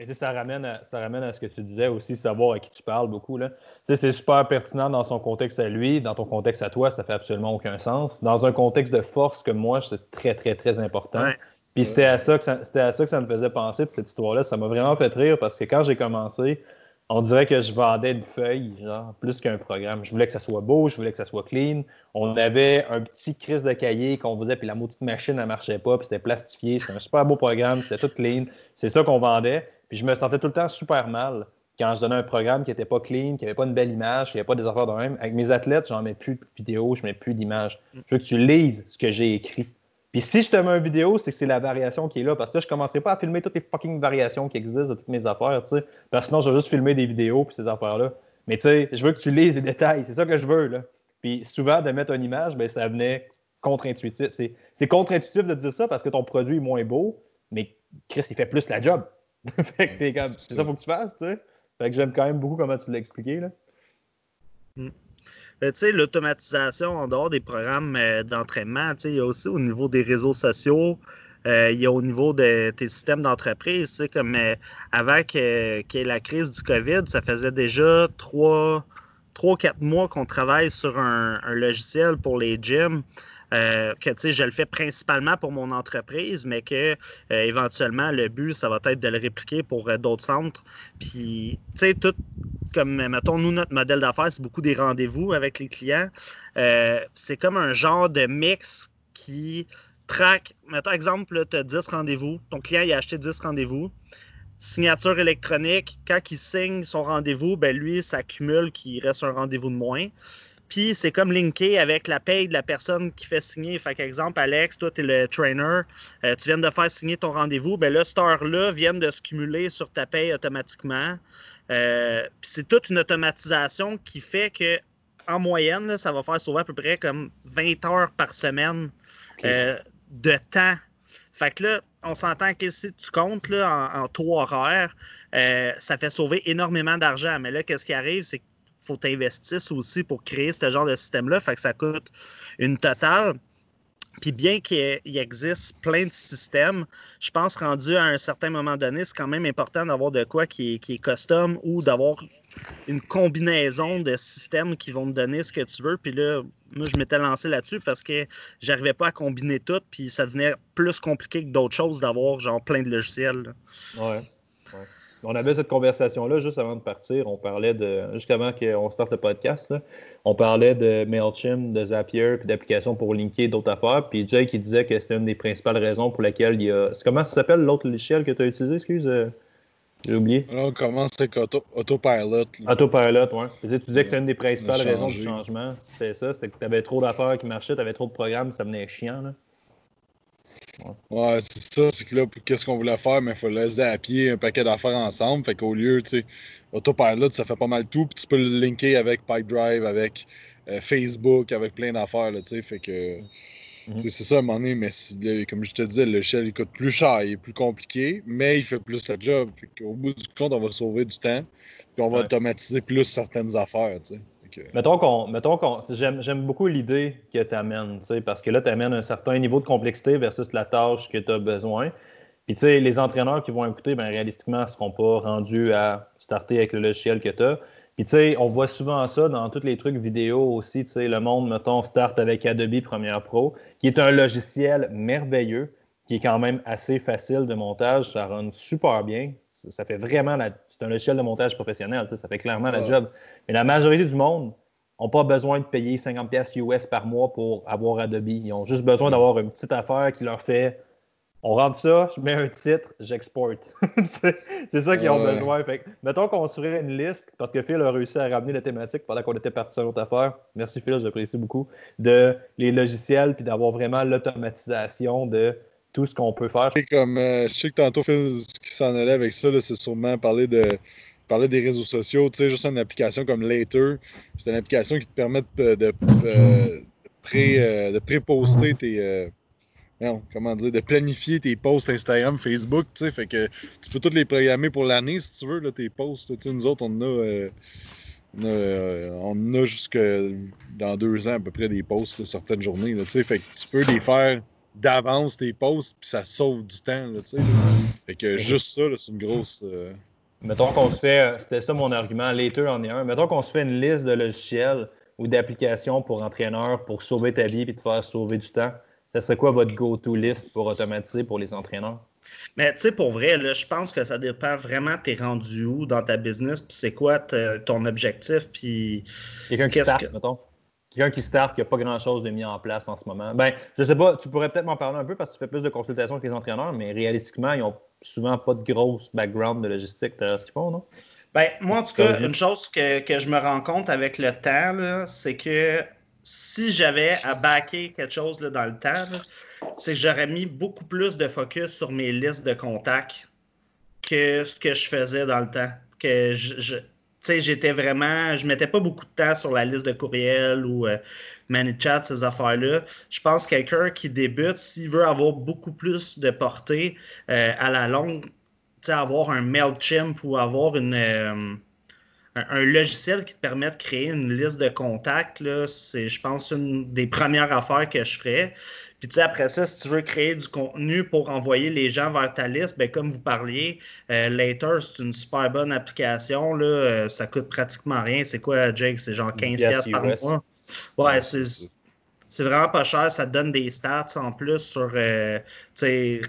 Et ça ramène, à, ça ramène à ce que tu disais aussi, savoir à qui tu parles beaucoup. Là. C'est super pertinent dans son contexte à lui, dans ton contexte à toi, ça fait absolument aucun sens. Dans un contexte de force comme moi, c'est très, très, très important. Puis c'était à, ça que ça, à ça que ça me faisait penser, cette histoire-là. Ça m'a vraiment fait rire parce que quand j'ai commencé, on dirait que je vendais une feuille, genre, plus qu'un programme. Je voulais que ça soit beau, je voulais que ça soit clean. On avait un petit crise de cahier qu'on faisait, puis la maudite machine, elle marchait pas, puis c'était plastifié. C'était un super beau programme, c'était tout clean. C'est ça qu'on vendait. Puis je me sentais tout le temps super mal quand je donnais un programme qui n'était pas clean, qui n'avait pas une belle image, qui n'avait pas des affaires de même. Avec mes athlètes, j'en mets plus de vidéos, je mets plus d'images. Mm. Je veux que tu lises ce que j'ai écrit. Puis si je te mets une vidéo, c'est que c'est la variation qui est là. Parce que là, je ne commencerai pas à filmer toutes les fucking variations qui existent de toutes mes affaires, tu sais. Parce que sinon, je vais juste filmer des vidéos puis ces affaires-là. Mais tu sais, je veux que tu lises les détails. C'est ça que je veux, là. Puis souvent, de mettre une image, ben, ça venait contre-intuitif. C'est contre-intuitif de dire ça parce que ton produit est moins beau, mais Chris, il fait plus la job. [laughs] fait que t'es comme, c'est ça qu'il faut que tu fasses, tu sais. Fait que j'aime quand même beaucoup comment tu l'as expliqué, là. Mm. Ben, tu sais, l'automatisation en dehors des programmes euh, d'entraînement, tu sais, il y a aussi au niveau des réseaux sociaux, euh, il y a au niveau de tes systèmes d'entreprise, tu sais, comme euh, avant qu'il y ait la crise du COVID, ça faisait déjà trois, trois quatre mois qu'on travaille sur un, un, logiciel pour les gyms. Euh, que je le fais principalement pour mon entreprise, mais que euh, éventuellement le but, ça va être de le répliquer pour euh, d'autres centres. Puis, tu sais, tout comme, mettons, nous, notre modèle d'affaires, c'est beaucoup des rendez-vous avec les clients. c'est comme un genre de mix qui traque, mettons, exemple, tu as 10 rendez-vous, ton client il a acheté 10 rendez-vous signature électronique, quand il signe son rendez-vous, ben lui, ça accumule qu'il reste un rendez-vous de moins. Puis c'est comme linké avec la paye de la personne qui fait signer. Fait exemple, Alex, toi, tu es le trainer, euh, tu viens de faire signer ton rendez-vous, ben là, cette heure-là vient de se cumuler sur ta paye automatiquement. Euh, puis c'est toute une automatisation qui fait que en moyenne, ça va faire souvent à peu près comme 20 heures par semaine euh, de temps. Fait que là, on s'entend que si tu comptes là, en, en taux horaire, ça fait sauver énormément d'argent. Mais là, qu'est-ce qui arrive, c'est que faut t'investir aussi pour créer ce genre de système-là. Fait que ça coûte une totale. Puis bien qu'il existe plein de systèmes, je pense rendu à un certain moment donné, c'est quand même important d'avoir de quoi qui est, custom ou d'avoir une combinaison de systèmes qui vont te donner ce que tu veux. Puis là, moi, je m'étais lancé là-dessus parce que j'arrivais pas à combiner tout, puis ça devenait plus compliqué que d'autres choses d'avoir genre plein de logiciels. Ouais. On avait cette conversation-là juste avant de partir. On parlait de, juste avant qu'on starte le podcast, on parlait de MailChimp, de Zapier, puis d'applications pour linker d'autres affaires. Puis Jake, qui disait que c'était une des principales raisons pour lesquelles il y a. Comment ça s'appelle l'autre logiciel que tu as utilisé, excuse euh, J'ai oublié. Là, on commence avec Auto, Autopilot. Autopilot, oui. Tu disais que c'est une des principales raisons du changement. C'était ça, c'était que tu avais trop d'affaires qui marchaient, tu avais trop de programmes, ça venait chiant. Là. Ouais, c'est ça. C'est que là, qu'est-ce qu'on voulait faire, mais il fallait zapper un paquet d'affaires ensemble. Fait qu'au lieu, tu sais, Autopilot, ça fait pas mal tout. Puis tu peux le linker avec PipeDrive, avec euh, Facebook, avec plein d'affaires, tu sais. Fait que. Mhm. C'est ça à un moment donné, mais comme je te disais, le shell il coûte plus cher, il est plus compliqué, mais il fait plus le job. Au bout du compte, on va sauver du temps, puis on va automatiser plus certaines affaires. Tu sais. Mettons qu'on. Mettons qu'on j'aime, beaucoup l'idée que tu amènes, parce que là, tu amènes un certain niveau de complexité versus la tâche que tu as besoin. Puis, tu sais, les entraîneurs qui vont écouter, ben, réalistiquement, ne seront pas rendus à starter avec le logiciel que tu as. Puis, tu sais, on voit souvent ça dans tous les trucs vidéo aussi. Tu sais, le monde, mettons, start avec Adobe Premiere Pro, qui est un logiciel merveilleux, qui est quand même assez facile de montage. Ça run super bien. Ça fait vraiment la, c'est un logiciel de montage professionnel. Ça fait clairement la job. Mais la majorité du monde n'ont pas besoin de payer 50$ US par mois pour avoir Adobe. Ils ont juste besoin d'avoir une petite affaire qui leur fait on rentre ça, je mets un titre, j'exporte. [laughs] c'est ça qu'ils ont besoin. Fait mettons qu'on se ferait une liste, parce que Phil a réussi à ramener la thématique pendant qu'on était parti sur l'autre affaire. Merci Phil, j'apprécie beaucoup. De les logiciels, puis d'avoir vraiment l'automatisation de tout ce qu'on peut faire. Comme, euh, je sais que tantôt, Phil, qui s'en allait avec ça, c'est sûrement parler de parler des réseaux sociaux, tu sais, juste une application comme Later, c'est une application qui te permet de, euh, pré, euh, de pré-poster tes. non, comment dire, de planifier tes posts Instagram, Facebook, tu sais, fait que tu peux toutes les programmer pour l'année si tu veux, là, tes posts. Tu sais, nous autres, on a. on a, jusque dans deux ans à peu près des posts certaines journées. Là, fait que tu peux les faire d'avance tes posts, puis ça sauve du temps. Là, fait que juste ça, c'est une grosse. Euh, Mettons qu'on se fait, euh, c'était ça mon argument, later en est un. Mettons qu'on se fait une liste de logiciels ou d'applications pour entraîneurs pour sauver ta vie et te faire sauver du temps. Ça serait quoi votre go-to list pour automatiser pour les entraîneurs? Mais tu sais, pour vrai, là, je pense que ça dépend vraiment, t'es rendu où dans ta business, puis c'est quoi ton objectif, puis. Quelqu'un qui start, mettons quelqu'un qui start, qui n'a pas grand-chose de mis en place en ce moment. Ben, je sais pas, tu pourrais peut-être m'en parler un peu parce que tu fais plus de consultations avec les entraîneurs, mais réalistiquement, ils n'ont souvent pas de grosse background de logistique derrière ce qu'ils font, non? Ben, moi, en tout cas, une chose que, je me rends compte avec le temps, c'est que si j'avais à backer quelque chose dans le temps, c'est que j'aurais mis beaucoup plus de focus sur mes listes de contacts que ce que je faisais dans le temps. Que je sais, j'étais vraiment, je mettais pas beaucoup de temps sur la liste de courriels ou euh, ManyChat, ces affaires-là. Je pense que quelqu'un qui débute, s'il veut avoir beaucoup plus de portée euh, à la longue, avoir un MailChimp ou avoir une, euh, un, logiciel qui te permet de créer une liste de contacts, c'est, je pense, une des premières affaires que je ferais. Puis tu sais, après ça, si tu veux créer du contenu pour envoyer les gens vers ta liste, ben, comme vous parliez, euh, Later, c'est une super bonne application. Là, euh, ça coûte pratiquement rien. C'est quoi, Jake? C'est genre 15$ par mois? Ouais, c'est vraiment pas cher. Ça te donne des stats en plus sur euh,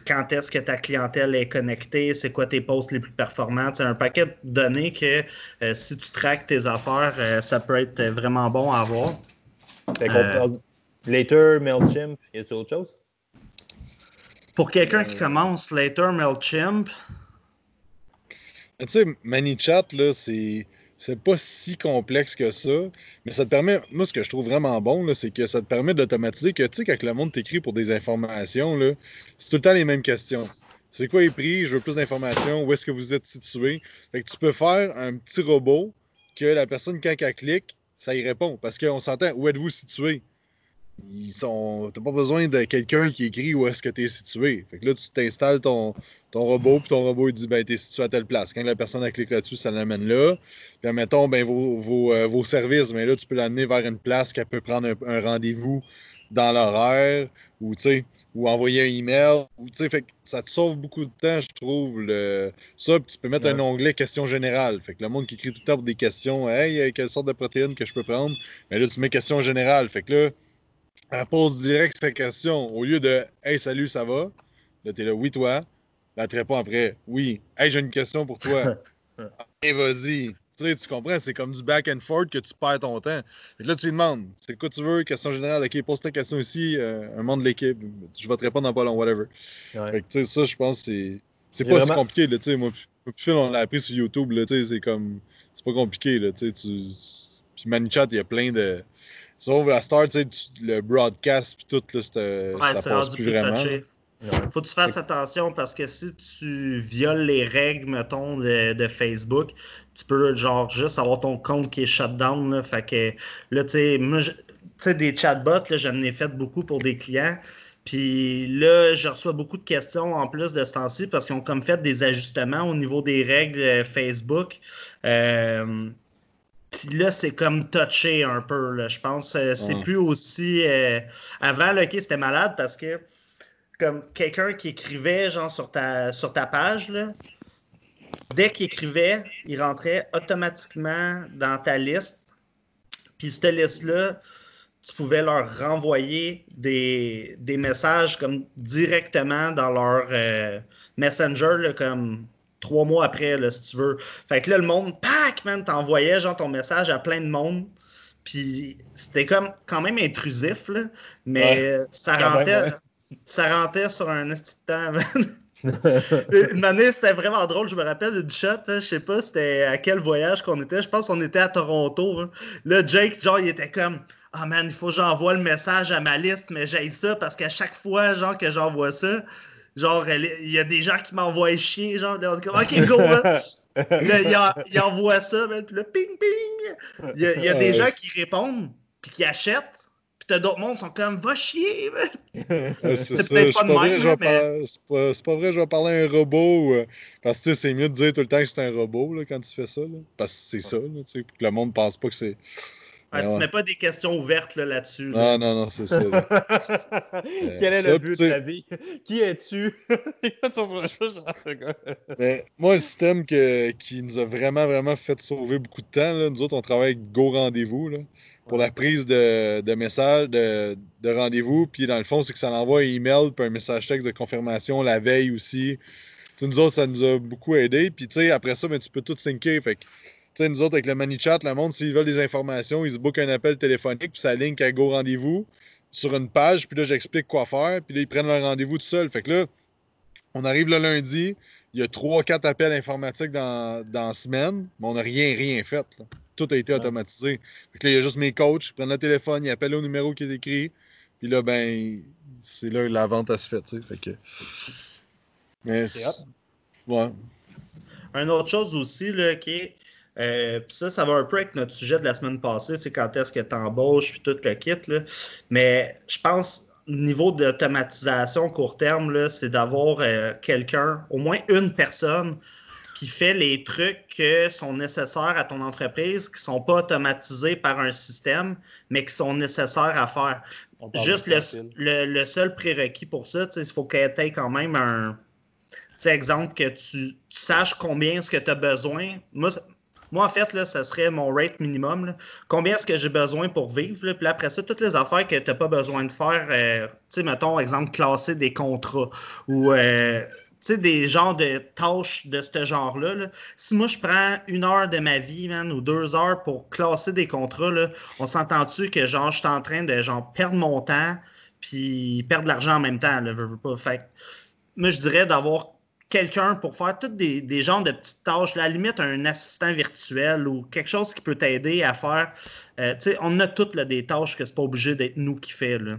quand est-ce que ta clientèle est connectée, c'est quoi tes posts les plus performants. C'est un paquet de données que si tu traques tes affaires, ça peut être vraiment bon à avoir. Later, MailChimp, y a-t-il autre chose? Pour quelqu'un qui commence, Later, MailChimp. Tu sais, ManyChat, là, c'est. C'est pas si complexe que ça, mais ça te permet. Moi, ce que je trouve vraiment bon, c'est que ça te permet d'automatiser que, tu sais, quand le monde t'écrit pour des informations, c'est tout le temps les mêmes questions. C'est quoi les prix? Je veux plus d'informations. Où est-ce que vous êtes situé? Fait que tu peux faire un petit robot que la personne, quand elle clique, ça y répond. Parce qu'on s'entend, où êtes-vous situé? Ils sont. T'as pas besoin de quelqu'un qui écrit où est-ce que tu es situé. Fait que là, tu t'installes ton, ton robot, puis ton robot il dit ben t'es situé à telle place. Quand la personne a cliqué là-dessus, ça l'amène là. Puis admettons, ben vos, vos, euh, vos services, mais là, tu peux l'amener vers une place qu'elle peut prendre un, rendez-vous dans l'horaire ou ou envoyer un email. Ou, fait que ça te sauve beaucoup de temps, je trouve. Le... Ça, tu peux mettre un onglet questions générales. Fait que le monde qui écrit tout le temps pour des questions, hey, quelle sorte de protéines que je peux prendre? Mais là, tu mets questions générales. Fait que là, elle pose direct sa question. Au lieu de Hey, salut, ça va? Là, t'es là, oui, toi. Là, tu réponds après Oui. Hey, j'ai une question pour toi. [laughs] Et vas-y. Tu sais, tu comprends, c'est comme du back and forth que tu perds ton temps. Et là, tu lui demandes c'est quoi tu veux, question générale, ok, pose ta question ici, euh, un monde de l'équipe, je vais te répondre dans pas long, whatever. Fait que, tu sais, ça, je pense, c'est. C'est pas si compliqué, là, tu sais. Moi, puis on l'a appris sur YouTube, là, tu sais, c'est comme. C'est pas compliqué, là, tu sais. Tu... Puis Manichat, il y a plein de. Sauf la star, tu sais, le broadcast, puis tout, là, ouais, ça passe plus vraiment. Faut que tu fasses attention parce que si tu violes les règles, mettons, de, Facebook, tu peux, genre, juste avoir ton compte qui est shut down. Là, fait que là, tu sais, moi, tu sais, des chatbots, là, j'en ai fait beaucoup pour des clients. Puis là, je reçois beaucoup de questions en plus de ce temps-ci parce qu'ils ont comme fait des ajustements au niveau des règles euh, Facebook. Euh, puis là, c'est comme touché un peu, là, je pense. Euh, c'est plus aussi. Avant, là, OK, c'était malade parce que comme quelqu'un qui écrivait genre sur ta, sur ta page, là, dès qu'il écrivait, il rentrait automatiquement dans ta liste. Puis cette liste-là, tu pouvais leur renvoyer des, messages comme directement dans leur euh, Messenger, comme trois mois après, là, si tu veux. Fait que là, le monde, pack, man, t'envoyais genre ton message à plein de monde. Puis c'était comme quand même intrusif, là, mais ça rentrait ça rentrait sur un petit temps, [laughs] une année, c'était vraiment drôle. Je me rappelle du chat, je sais pas c'était à quel voyage qu'on était. Je pense qu'on était à Toronto. Hein. Là, Jake, genre, il était comme Ah man, il faut que j'envoie le message à ma liste, mais j'ai ça parce qu'à chaque fois, genre, que j'envoie ça, genre, il y a des gens qui m'envoient chier, genre, OK, go, hein. [laughs] Là, il, envoie ça, puis là, ping, ping. Il y a, il y a des gens qui répondent, puis qui achètent, d'autres mondes sont comme va chier. [laughs] c'est peut-être pas, vrai, mais... c'est pas, vrai, je vais parler à un robot. Euh, parce que c'est mieux de dire tout le temps que c'est un robot là, quand tu fais ça. Là, parce que c'est ça. Là, que le monde pense pas que c'est. Ah, tu mets pas des questions ouvertes là-dessus. ah non, non, c'est ça. [laughs] Quel est le but de ta vie? [laughs] Qui es-tu? [laughs] Mais moi, un système que, qui nous a vraiment, vraiment fait sauver beaucoup de temps, là, nous autres, on travaille avec Go Rendez-vous pour la prise de, de messages, de, de rendez-vous. Puis dans le fond, c'est que ça envoie un email puis un message texte de confirmation la veille aussi. nous autres, ça nous a beaucoup aidé. Puis après ça, ben, tu peux tout syncer. Fait que sais, nous autres, avec le ManyChat, le monde, s'ils veulent des informations, ils se bookent un appel téléphonique, puis ça ligne à Go Rendez-vous sur une page, puis là, j'explique quoi faire, puis là, ils prennent leur rendez-vous tout seuls. Fait que là, on arrive le lundi, il y a trois, quatre appels informatiques dans, dans la semaine, mais on n'a rien, rien fait. Tout a été automatisé. Fait que là, il y a juste mes coachs, ils prennent le téléphone, ils appellent au numéro qui est écrit, puis là, ben, c'est là que la vente, a se fait, tu sais. Fait que... Mais... Ouais. Une autre chose aussi, là, qui est euh, ça, ça va un peu avec notre sujet de la semaine passée, c'est quand est-ce que tu embauches puis tout le kit. Là. Mais je pense, niveau d'automatisation court terme, c'est d'avoir euh, quelqu'un, au moins une personne, qui fait les trucs qui sont nécessaires à ton entreprise, qui ne sont pas automatisés par un système, mais qui sont nécessaires à faire. Juste le, seul prérequis pour ça, il faut que tu aies quand même un exemple que tu, saches combien est-ce que tu as besoin. Moi, moi, en fait, là, ça serait mon rate minimum. Combien est-ce que j'ai besoin pour vivre? Puis après ça, toutes les affaires que tu n'as pas besoin de faire, euh, tu sais, mettons, exemple, classer des contrats ou euh, tu sais, des genres de tâches de ce genre-là. Si moi, je prends une heure de ma vie, man, ou deux heures pour classer des contrats, là, on s'entend-tu que, genre, je suis en train de, genre, perdre mon temps puis perdre de l'argent en même temps, là, veux, pas? Fait moi, je dirais d'avoir quelqu'un pour faire toutes des, des genres de petites tâches, à la limite un assistant virtuel ou quelque chose qui peut t'aider à faire. Euh, on a toutes des tâches que c'est pas obligé d'être nous qui fait. Là.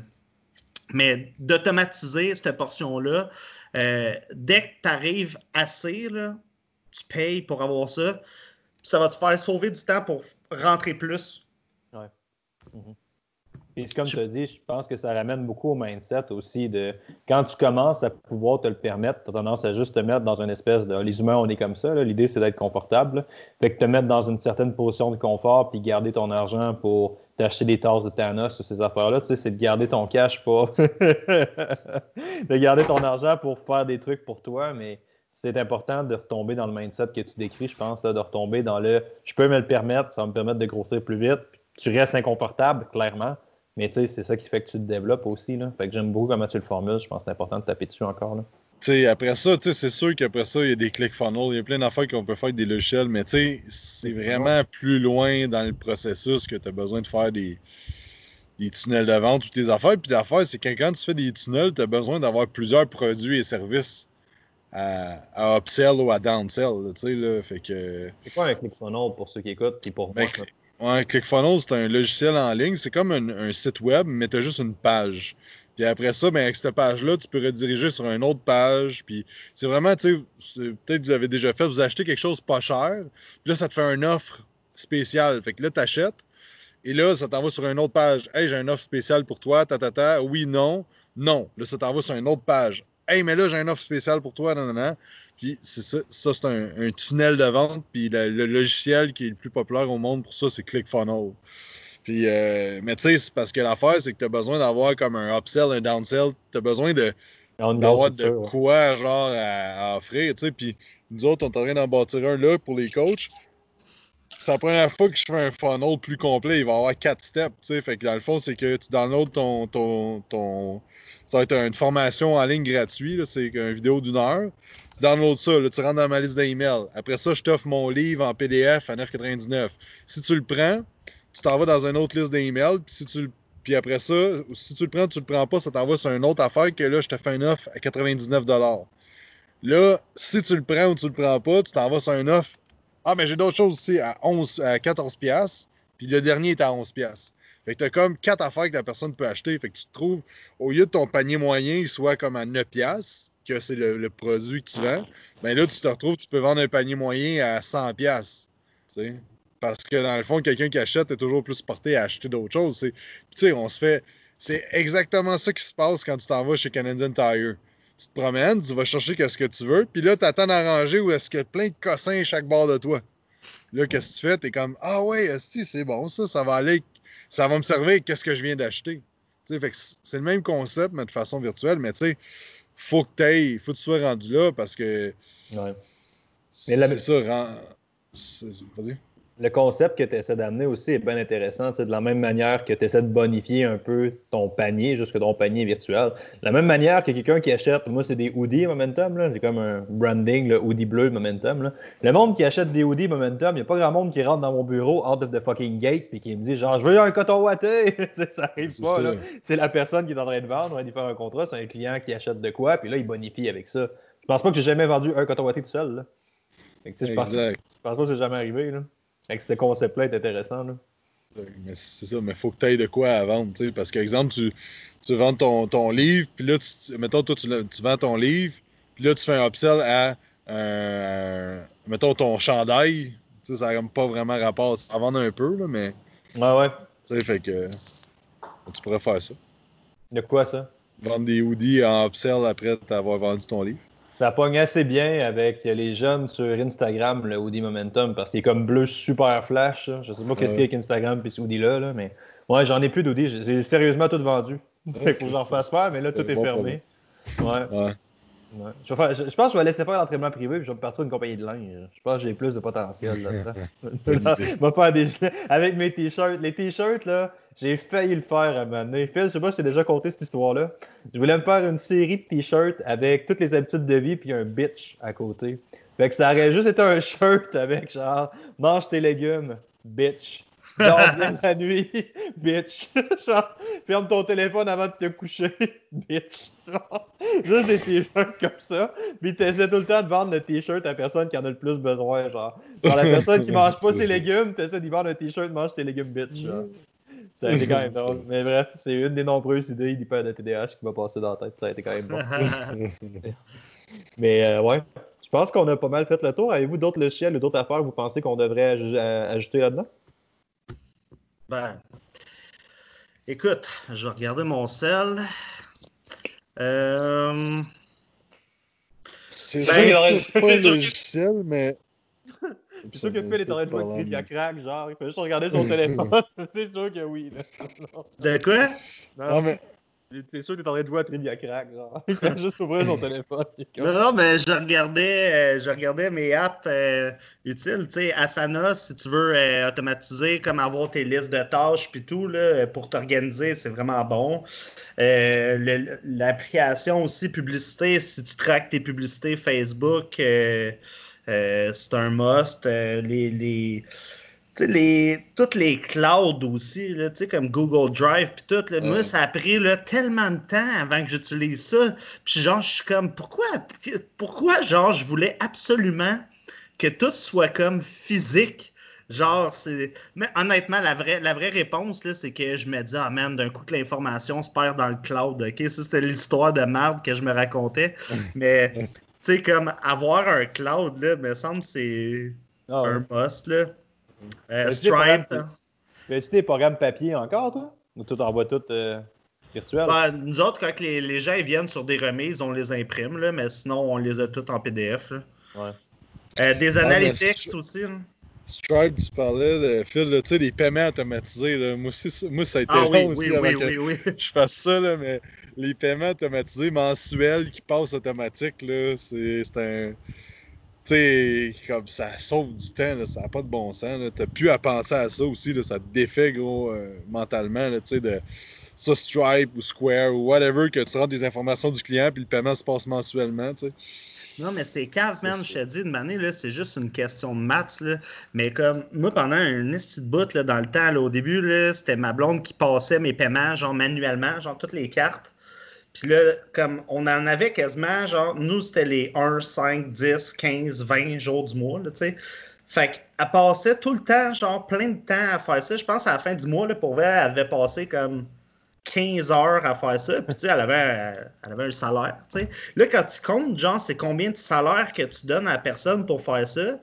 Mais d'automatiser cette portion-là, euh, dès que tu arrives assez, là, tu payes pour avoir ça. Ça va te faire sauver du temps pour rentrer plus. Ouais. Mhm. Et comme tu as dit, je pense que ça ramène beaucoup au mindset aussi de quand tu commences à pouvoir te le permettre, tu as tendance à juste te mettre dans une espèce de. Les humains, on est comme ça. L'idée, c'est d'être confortable. Fait que te mettre dans une certaine position de confort puis garder ton argent pour t'acheter des tasses de Thanos ou ces affaires-là, tu sais, c'est de garder ton cash pour. [laughs] de garder ton argent pour faire des trucs pour toi, mais c'est important de retomber dans le mindset que tu décris, je pense, de retomber dans le je peux me le permettre, ça va me permettre de grossir plus vite. Tu restes inconfortable, clairement, mais tu sais, c'est ça qui fait que tu te développes aussi. Là. Fait que j'aime beaucoup comment tu le formules. Je pense que c'est important de taper dessus encore. Là. sais, après ça, tu sais, c'est sûr qu'après ça, il y a des ClickFunnels, il y a plein d'affaires qu'on peut faire avec des logiciels, mais c'est vraiment plus loin dans le processus que tu as besoin de faire des, des tunnels de vente ou tes affaires. Puis l'affaire, c'est que quand tu fais des tunnels, tu as besoin d'avoir plusieurs produits et services à, à upsell ou à downsell, sais, là, fait que... C'est quoi un ClickFunnels pour ceux qui écoutent et pour Ben, moi? Ouais, ClickFunnels, c'est un logiciel en ligne. C'est comme un, site web, mais tu as juste une page. Puis après ça, ben, avec cette page-là, tu peux rediriger sur une autre page. Puis c'est vraiment, tu sais, peut-être que vous avez déjà fait, vous achetez quelque chose pas cher. Puis là, ça te fait une offre spéciale. Fait que là, tu achètes. Et là, ça t'envoie sur une autre page. Hey, j'ai une offre spéciale pour toi. Ta. Oui, non. Non. Là, ça t'envoie sur une autre page. Hey, mais là, j'ai une offre spéciale pour toi. Non, non, non. Puis c'est ça, ça c'est un, un tunnel de vente. Puis le, le logiciel qui est le plus populaire au monde pour ça, c'est ClickFunnels. Puis, euh, mais tu sais, c'est parce que l'affaire, c'est que tu as besoin d'avoir comme un upsell, un downsell. Tu as besoin de, d'avoir de ça, ouais. quoi, genre, à, à offrir, tu sais. Puis nous autres, on est en train d'en bâtir un là pour les coachs. C'est la première fois que je fais un funnel plus complet. Il va y avoir quatre steps, tu sais. Fait que dans le fond, c'est que tu downloads ton, ton, ton... Ça va être une formation en ligne gratuite. C'est une vidéo d'une heure. Tu downloads ça, tu rentres dans ma liste d'emails. Après ça, je t'offre mon livre en PDF à 9,99. Si tu le prends, tu t'en vas dans une autre liste d'emails. Puis si tu le puis après ça, si tu le prends, tu le prends pas, ça t'envoie sur une autre affaire que là, je te fais une offre à 99 Là, si tu le prends ou tu le prends pas, tu t'en vas sur une offre. Ah, mais j'ai d'autres choses aussi à, 11, à 14 pièces puis le dernier est à 11 pièces Fait que t'as comme quatre affaires que la personne peut acheter. Fait que tu te trouves, au lieu de ton panier moyen, il soit comme à 9 pièces que c'est le, produit que tu vends, ben là, tu te retrouves, tu peux vendre un panier moyen à 100 pièces. Parce que dans le fond, quelqu'un qui achète est toujours plus porté à acheter d'autres choses. C'est- Tu sais, on se fait. C'est exactement ça qui se passe quand tu t'en vas chez Canadian Tire. Tu te promènes, tu vas chercher qu'est-ce que tu veux, puis là, tu attends d'arranger où est-ce qu'il y a plein de cossins à chaque bord de toi. Là, qu'est-ce que tu fais? Tu es comme Ah ouais, c'est bon, ça, ça va aller. Ça va me servir, qu'est-ce que je viens d'acheter? C'est le même concept, mais de façon virtuelle, mais tu sais, faut que tu ailles, faut que tu sois rendu là parce que. Ouais. Mais la- C'est ça, rend-. Le concept que tu essaies d'amener aussi est bien intéressant. sais, De la même manière que tu essaies de bonifier un peu ton panier, jusque ton panier virtuel. De la même manière que quelqu'un qui achète, moi c'est des hoodies Momentum, là, j'ai comme un branding, le hoodie bleu Momentum. là. Le monde qui achète des hoodies Momentum, il n'y a pas grand monde qui rentre dans mon bureau out of the fucking gate puis qui me dit genre je veux un coton [laughs] sais, ça arrive C'est pas. là. C'est la personne qui est en train de vendre, on va lui faire un contrat, c'est un client qui achète de quoi, puis là il bonifie avec ça. Je pense pas que j'ai jamais vendu un coton ouaté tout seul. Là. Fait que, tu sais, je pense, je pense pas que c'est jamais arrivé. Là. Fait que ce concept-là est intéressant. Là. Mais c'est ça, mais faut que tu aies de quoi à vendre, tu sais. Parce que, exemple, tu, tu vends ton, ton livre, puis là, tu, mettons, toi, tu, tu vends ton livre, puis là, tu fais un upsell à, euh, mettons, ton chandail. Tu sais, ça n'a pas vraiment rapport. En vendre un peu, là, mais, Ouais, ouais. tu sais, fait que tu pourrais faire ça. De quoi ça? Vendre des hoodies en upsell après t'avoir vendu ton livre. Ça pogne assez bien avec les jeunes sur Instagram, le Hoodie Momentum, parce qu'il est comme bleu super flash. là. Je sais pas qu'est-ce Ouais. qu'il y a avec Instagram puis ce Hoodie-là, là, mais ouais, j'en ai plus d'Hoodie. J'ai sérieusement tout vendu. [laughs] Faut que j'en fasse faire, mais là, tout est bon fermé. Ouais. Ouais. Ouais. Je, vais faire- je- je pense que je vais laisser faire l'entraînement privé puis je vais me partir une compagnie de linge. Je pense que j'ai plus de potentiel [laughs] là-dedans. [laughs] Je vais faire des [laughs] avec mes t-shirts. Les t-shirts, là, j'ai failli le faire à. Phil, je sais pas si j'ai déjà conté cette histoire-là. Je voulais me faire une série de t-shirts avec toutes les habitudes de vie puis un bitch à côté. Fait que ça aurait juste été un shirt avec genre mange tes légumes, bitch. Dors bien la nuit, [laughs] bitch. [laughs] Genre, ferme ton téléphone avant de te coucher, [laughs] bitch. Genre, juste des t-shirts comme ça. Puis t'essaies tout le temps de vendre le t-shirt à la personne qui en a le plus besoin, genre. Genre la personne qui mange pas ses légumes, t'essaies d'y vendre un t-shirt, mange tes légumes, bitch. Genre. Ça a été quand même drôle. Mais bref, c'est une des nombreuses idées d'hyper de TDAH qui m'a passé dans la tête. Ça a été quand même bon. Mais euh, ouais, je pense qu'on a pas mal fait le tour. Avez-vous d'autres logiciels ou d'autres affaires que vous pensez qu'on devrait aj- euh, ajouter là-dedans? Ben, écoute, je vais regarder mon sel. Euh, C'est Ben, sûr il y que aurait- c'est pas un c'est sûr que- logiciel, mais. C'est sûr que Phil est en train de voir qu'il y a crack, genre, il fait juste regarder son téléphone. [laughs] [laughs] c'est sûr que oui. là. de quoi? Ah, mais T'es sûr que t'es en train de jouer à Trivia Crack, genre. [laughs] Il juste ouvrir son téléphone. Non, non, mais je regardais, euh, je regardais mes apps euh, utiles. Tu sais, Asana, si tu veux euh, automatiser, comme avoir tes listes de tâches puis tout, là, pour t'organiser, c'est vraiment bon. L'application aussi, publicité, si tu traques tes publicités Facebook, c'est un must. les, les les, toutes les clouds aussi, là, comme Google Drive, puis tout. Là, Moi, ça a pris là, tellement de temps avant que j'utilise ça. Puis genre, je suis comme, pourquoi, pourquoi, genre, je voulais absolument que tout soit comme physique? Genre, c'est. Mais honnêtement, la vraie, la vraie réponse, là, c'est que je me dis, ah man, d'un coup que l'information se perd dans le cloud. OK, ça, c'était l'histoire de merde que je me racontais. [laughs] Mais, tu sais, comme avoir un cloud, là, me semble, c'est ah un must, là. Euh, Stripe. Fais-tu des programmes papier encore, toi? Ou tout envoie tout euh, virtuel? Ben, nous autres, quand les, les, gens viennent sur des remises, on les imprime, là, mais sinon, on les a toutes en PDF. Là. Ouais. Euh, des analytics aussi. Stripe, tu parlais de Phil, tu sais, les paiements automatisés. Là. Moi, aussi, moi, ça a été ah, long aussi oui, avant oui, que [laughs] je fasse ça, là, mais les paiements automatisés mensuels qui passent automatiques, c'est un sais, comme ça sauve du temps, là, ça n'a pas de bon sens. Tu n'as plus à penser à ça aussi, là, ça te défait gros euh, mentalement, tu sais, de ça Stripe ou Square ou whatever, que tu rentres des informations du client puis le paiement se passe mensuellement, tu sais. Non, mais c'est cave, man. Je te dis, de manière, c'est juste une question de maths. Là. Mais comme moi, pendant un petit bout là, dans le temps, là, au début, c'était ma blonde qui passait mes paiements, genre manuellement, genre toutes les cartes. Puis là, comme on en avait quasiment, genre, nous, c'était les 1, 5, 10, 15, 20 jours du mois, tu sais. Fait qu'elle passait tout le temps, genre, plein de temps à faire ça. Je pense à la fin du mois, là, pour vrai, elle avait passé comme 15 heures à faire ça. Puis, tu sais, elle avait, elle avait un salaire, tu sais. Là, quand tu comptes, genre, c'est combien de salaire que tu donnes à la personne pour faire ça.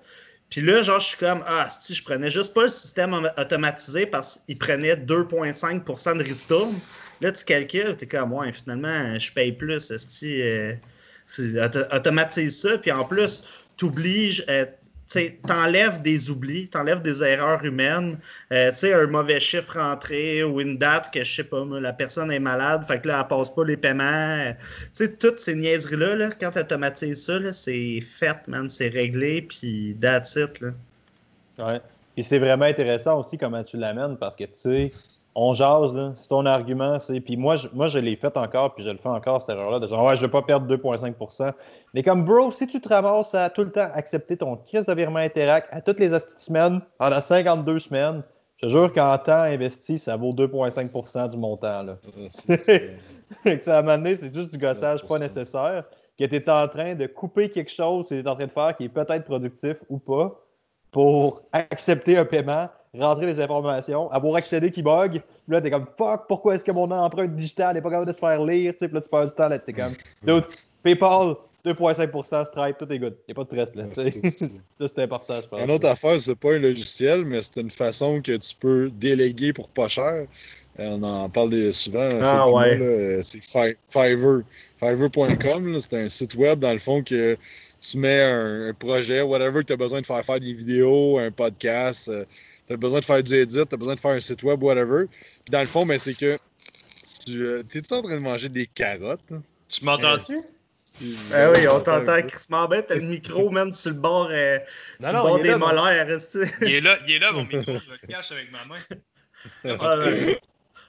Puis là, genre, je suis comme, ah, si je prenais juste pas le système automatisé parce qu'il prenait 2,5% de ristourne. Là, tu calcules, tu es comme, ouais, finalement, je paye plus. Si, euh, automatise ça, puis en plus, tu obliges, euh, tu enlèves des oublis, tu enlèves des erreurs humaines. Euh, tu sais, un mauvais chiffre rentré ou une date que je sais pas, la personne est malade, fait que là, elle passe pas les paiements. Tu sais, toutes ces niaiseries-là, là, quand tu automatises ça, c'est fait, man, c'est réglé, puis that's it. Là. Ouais. Puis c'est vraiment intéressant aussi comment tu l'amènes parce que, tu sais, on jase, là. C'est ton argument, c'est. Puis moi, je, moi, je l'ai fait encore, puis je le fais encore, cette erreur-là, de genre, ouais, je vais pas perdre 2,5% Mais comme, bro, si tu te ramasses à tout le temps accepter ton crise de virement Interact à toutes les semaines, pendant 52 semaines, je te jure qu'en temps investi, ça vaut 2,5% du montant, là. [laughs] que ça, à un c'est juste du gossage pas nécessaire, que tu es en train de couper quelque chose que tu es en train de faire qui est peut-être productif ou pas pour accepter un paiement rentrer les informations, avoir accédé qui bug. Là, t'es comme fuck, pourquoi est-ce que mon empreinte digitale n'est pas capable de se faire lire? Tu sais, là, tu perds du temps, là, t'es comme. [laughs] D'autres, PayPal, 2,5%, Stripe, tout est good. Il n'y a pas de stress là. [laughs] ça, c'est important, je pense. Une autre affaire, c'est pas un logiciel, mais c'est une façon que tu peux déléguer pour pas cher. Euh, on en parle souvent. Ah ouais. C'est Fiverr. Fiverr.com, c'est un site web, dans le fond, que tu mets un, projet, whatever, que tu as besoin de faire faire des vidéos, un podcast. Tu as besoin de faire du edit, tu as besoin de faire un site web, whatever. Puis dans le fond, ben, c'est que tu euh, es-tu en train de manger des carottes? Tu m'entends-tu? Ah oui, on t'entend Chris bien, t'as le micro [laughs] même sur le bord, euh, sur le bord des molaires. il est là, il est là mon micro, je le cache avec ma main. Ah,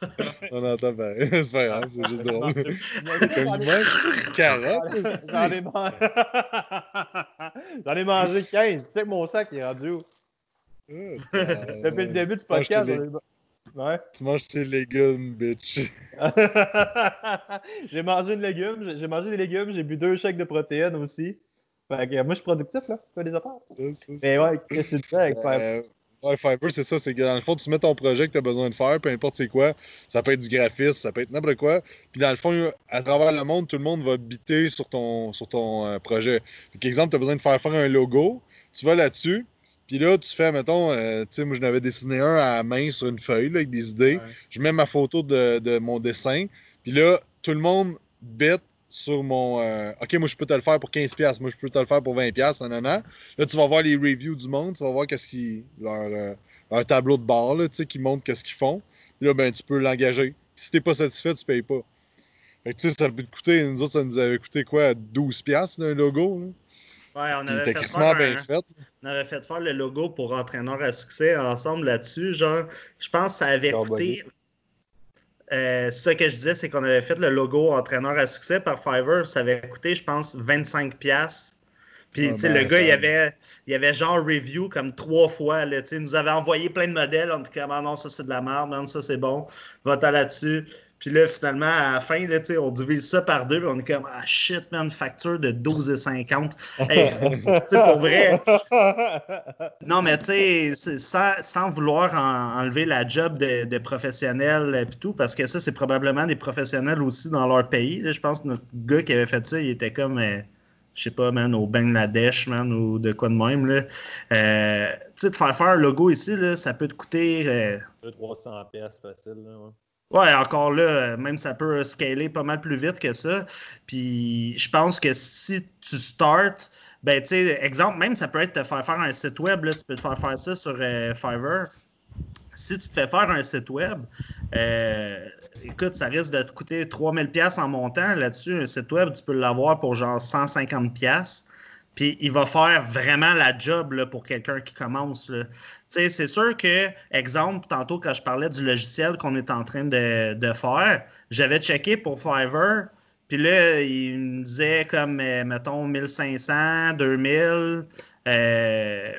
[laughs] on entend pas. [laughs] C'est pas grave, c'est juste drôle. Comme une carotte? J'en ai, mangé... J'en ai mangé 15. Tu sais mon sac est rendu où? [laughs] Depuis le début du podcast, ouais. Tu manges tes légumes, bitch. [laughs] j'ai mangé des légumes, j'ai mangé des légumes, j'ai bu deux chèques de protéines aussi. Fait que, moi, je suis productif, là. Je fais des affaires. Mais ouais, qu'est-ce que tu fais avec Fiverr? Ouais, Fiverr, c'est ça. C'est que dans le fond, tu mets ton projet que tu as besoin de faire, peu importe c'est quoi. Ça peut être du graphisme, ça peut être n'importe quoi. Puis dans le fond, à travers le monde, tout le monde va biter sur ton, sur ton euh, projet. Par exemple, tu as besoin de faire faire un logo. Tu vas là-dessus, puis là, tu fais, mettons, euh, tu sais, moi, je n'avais dessiné un à la main sur une feuille avec des idées. Je mets ma photo de, mon dessin. Puis là, tout le monde bête sur mon. Euh, OK, moi, je peux te le faire pour 15$. Moi, je peux te le faire pour 20$. Nanana. Là, tu vas voir les reviews du monde. Tu vas voir qu'est-ce qui. Leur, euh, tableau de bord, là, tu sais, qui montre qu'est-ce qu'ils font. Puis là, ben, tu peux l'engager. Si tu n'es pas satisfait, tu payes pas. Fait que, tu sais, ça peut te coûter, nous autres, ça nous avait coûté quoi, 12$ piastres, un logo, là? Ouais, on avait, fait faire bien un- fait. on avait fait faire le logo pour entraîneur à succès ensemble là-dessus. Genre, je pense que ça avait coûté. Euh, ce que je disais, c'est qu'on avait fait le logo entraîneur à succès par Fiverr. Ça avait coûté, je pense, 25$. piastres. Puis, Ah tu sais, ben, le gars, il avait, il avait genre review comme trois fois. Là, il nous avait envoyé plein de modèles. On était comme, ah non, ça c'est de la merde, man, ça c'est bon. Va-t'en là-dessus. Puis là, finalement, à la fin, là, on divise ça par deux. Puis on est comme, ah shit, man, facture de 12,50. Hey, [laughs] tu sais, pour vrai. Non, mais tu sais, sans, sans vouloir en- enlever la job de, de professionnel et tout, parce que ça, c'est probablement des professionnels aussi dans leur pays. là. Je pense que notre gars qui avait fait ça, il était comme, euh, je sais pas, man, au Bangladesh, man, ou de quoi de même. Là. Euh, tu sais, de faire faire un logo ici, là, ça peut te coûter. euh, 200-300 pièces facile. Là, ouais. Ouais, encore là, euh, même ça peut scaler pas mal plus vite que ça. Puis je pense que si tu starts, ben tu sais, exemple, même ça peut être te faire faire un site web, là, tu peux te faire faire ça sur euh, Fiverr. Si tu te fais faire un site web, euh, écoute, ça risque de te coûter 3000 pièces en montant. Là-dessus, un site web, tu peux l'avoir pour genre 150 pièces. Puis il va faire vraiment la job pour quelqu'un qui commence. c'est sûr que, exemple, tantôt quand je parlais du logiciel qu'on est en train de, faire, j'avais checké pour Fiverr, puis là, il me disait comme, euh, mettons, 1500, 2000. Euh,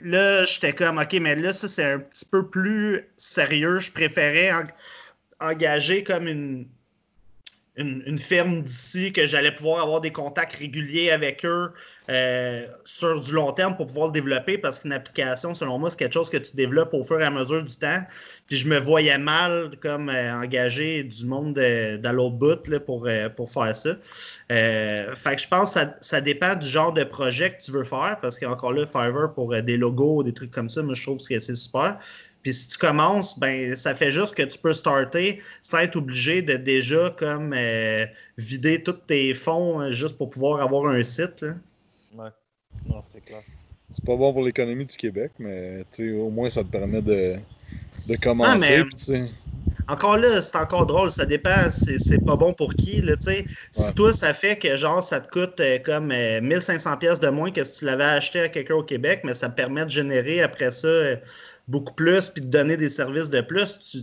là, j'étais comme, OK, mais là, ça, c'est un petit peu plus sérieux. Je préférais en- engager comme une, une, une firme d'ici que j'allais pouvoir avoir des contacts réguliers avec eux euh, sur du long terme pour pouvoir le développer parce qu'une application, selon moi, c'est quelque chose que tu développes au fur et à mesure du temps. Puis je me voyais mal comme euh, engager du monde de, de l'autre bout là, pour, euh, pour faire ça. Euh, fait que je pense que ça, ça dépend du genre de projet que tu veux faire parce qu'encore là, Fiverr pour euh, des logos, des trucs comme ça, moi je trouve que c'est super. Puis si tu commences, ben ça fait juste que tu peux starter sans être obligé de déjà comme euh, vider tous tes fonds euh, juste pour pouvoir avoir un site. là. Ouais. Non, c'est clair. C'est pas bon pour l'économie du Québec, mais tu sais, au moins ça te permet de, de commencer. mais- sais, Encore là, c'est encore drôle, ça dépend, c'est c'est pas bon pour qui, là. Si toi, ça fait que, genre, ça te coûte euh, comme euh, 1500 pièces de moins que si tu l'avais acheté à quelqu'un au Québec, mais ça te permet de générer après ça euh, beaucoup plus, puis de donner des services de plus, tu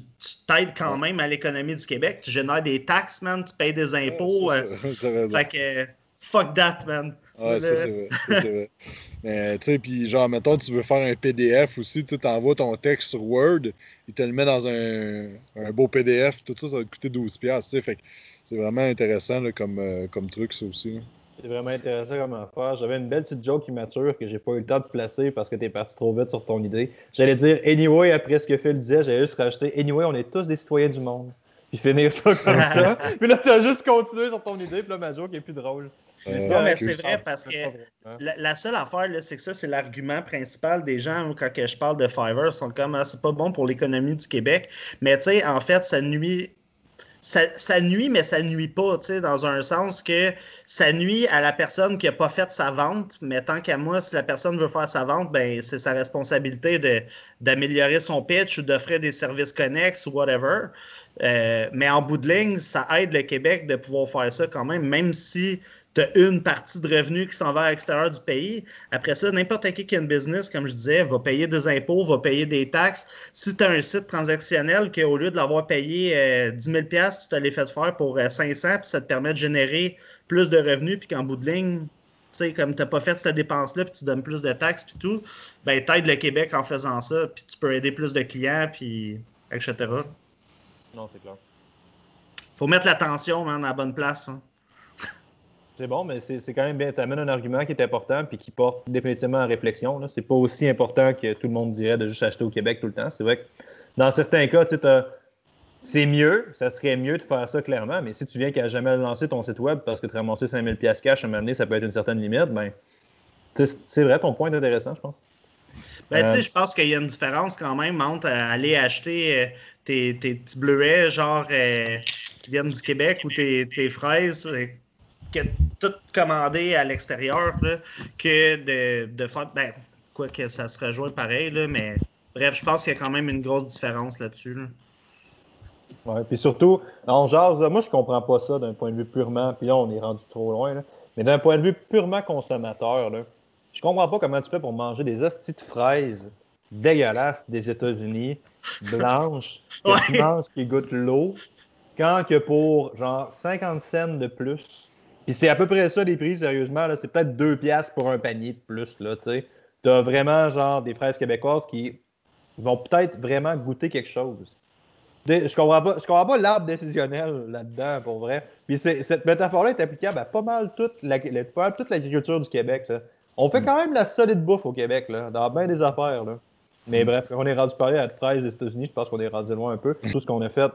t'aides quand même à l'économie du Québec, tu génères des taxes, man, tu payes des impôts, ouais, euh, [laughs] fait que, fuck that, man. Ouais, ça Le- c'est vrai. ça, c'est vrai. [laughs] Mais tu sais, puis genre, mettons, tu veux faire un PDF aussi, tu t'envoies ton texte sur Word, il te le met dans un, un beau PDF, tout ça, ça va te coûter 12$, piastres, tu sais, fait que c'est vraiment intéressant là, comme, euh, comme truc, ça aussi. là. C'est vraiment intéressant comme affaire. J'avais une belle petite joke immature que j'ai pas eu le temps de placer parce que t'es parti trop vite sur ton idée. J'allais dire anyway après ce que Phil disait, j'allais juste rajouter anyway, on est tous des citoyens du monde. Puis finir ça comme ça. [laughs] Puis là, t'as juste continué sur ton idée, puis là, ma joke est plus drôle. Euh, Non, mais c'est vrai parce que La, la seule affaire, là, c'est que ça, c'est l'argument principal des gens quand que je parle de Fiverr. Ils sont comme, ah, c'est pas bon pour l'économie du Québec. Mais tu sais, en fait, ça nuit. Ça, nuit, mais ça nuit pas, tu sais, dans un sens que ça nuit à la personne qui n'a pas fait sa vente. Mais tant qu'à moi, si la personne veut faire sa vente, ben c'est sa responsabilité d'améliorer son pitch ou d'offrir des services connexes ou whatever. Euh, mais en bout de ligne, ça aide le Québec de pouvoir faire ça quand même, même si tu as une partie de revenus qui s'en va à l'extérieur du pays. Après ça, n'importe qui qui a une business, comme je disais, va payer des impôts, va payer des taxes. Si tu as un site transactionnel qu'au lieu de l'avoir payé euh, 10 000 tu te l'as fait faire pour euh, 500 puis ça te permet de générer plus de revenus, puis qu'en bout de ligne, tu sais, comme tu n'as pas fait cette dépense-là, puis tu donnes plus de taxes, puis tout, ben, tu aides le Québec en faisant ça, puis tu peux aider plus de clients, puis etc. Non, c'est clair. faut mettre l'attention, man, à la bonne place. hein. C'est bon, mais c'est quand même bien. Tu amènes un argument qui est important puis qui porte définitivement à réflexion. C'est pas aussi important que tout le monde dirait de juste acheter au Québec tout le temps. C'est vrai que dans certains cas, tu c'est mieux, ça serait mieux de faire ça clairement, mais si tu viens qu'à jamais lancer ton site web parce que tu as ramassé 5000 pièces cash à un moment donné, ça peut être une certaine limite, ben c'est vrai, ton point est intéressant, je pense. Ben, tu Euh, sais, je pense qu'il y a une différence quand même entre euh, aller acheter euh, tes, tes petits bleuets, genre, euh, qui viennent du Québec ou tes, tes fraises, euh, que tout commandé à l'extérieur, que de, de faire. Ben, quoi que ça se rejoint pareil, là, mais bref, je pense qu'il y a quand même une grosse différence là-dessus. là. Ouais, puis surtout, on jase, là, moi je comprends pas ça d'un point de vue purement, puis là on est rendu trop loin, là. mais d'un point de vue purement consommateur, là, je comprends pas comment tu fais pour manger des hosties de fraises dégueulasses des États-Unis, blanches, que [laughs] tu Ouais. manges qui goûtent l'eau, quand que pour genre 50 cents de plus, puis c'est à peu près ça les prix, sérieusement, là, c'est peut-être 2 piastres pour un panier de plus, là, tu. T'as vraiment genre des fraises québécoises qui vont peut-être vraiment goûter quelque chose. Des- Je comprends pas, je comprends pas l'arbre décisionnel là-dedans, pour vrai. Puis c'est- cette métaphore-là est applicable à pas mal toute la- la- toute l'agriculture du Québec. là. On fait quand même la solide bouffe au Québec, là, dans bien des affaires. Là. Mais bref, quand on est rendu parler à la fraise des États-Unis, je pense qu'on est rendu loin un peu. Tout ce qu'on a fait,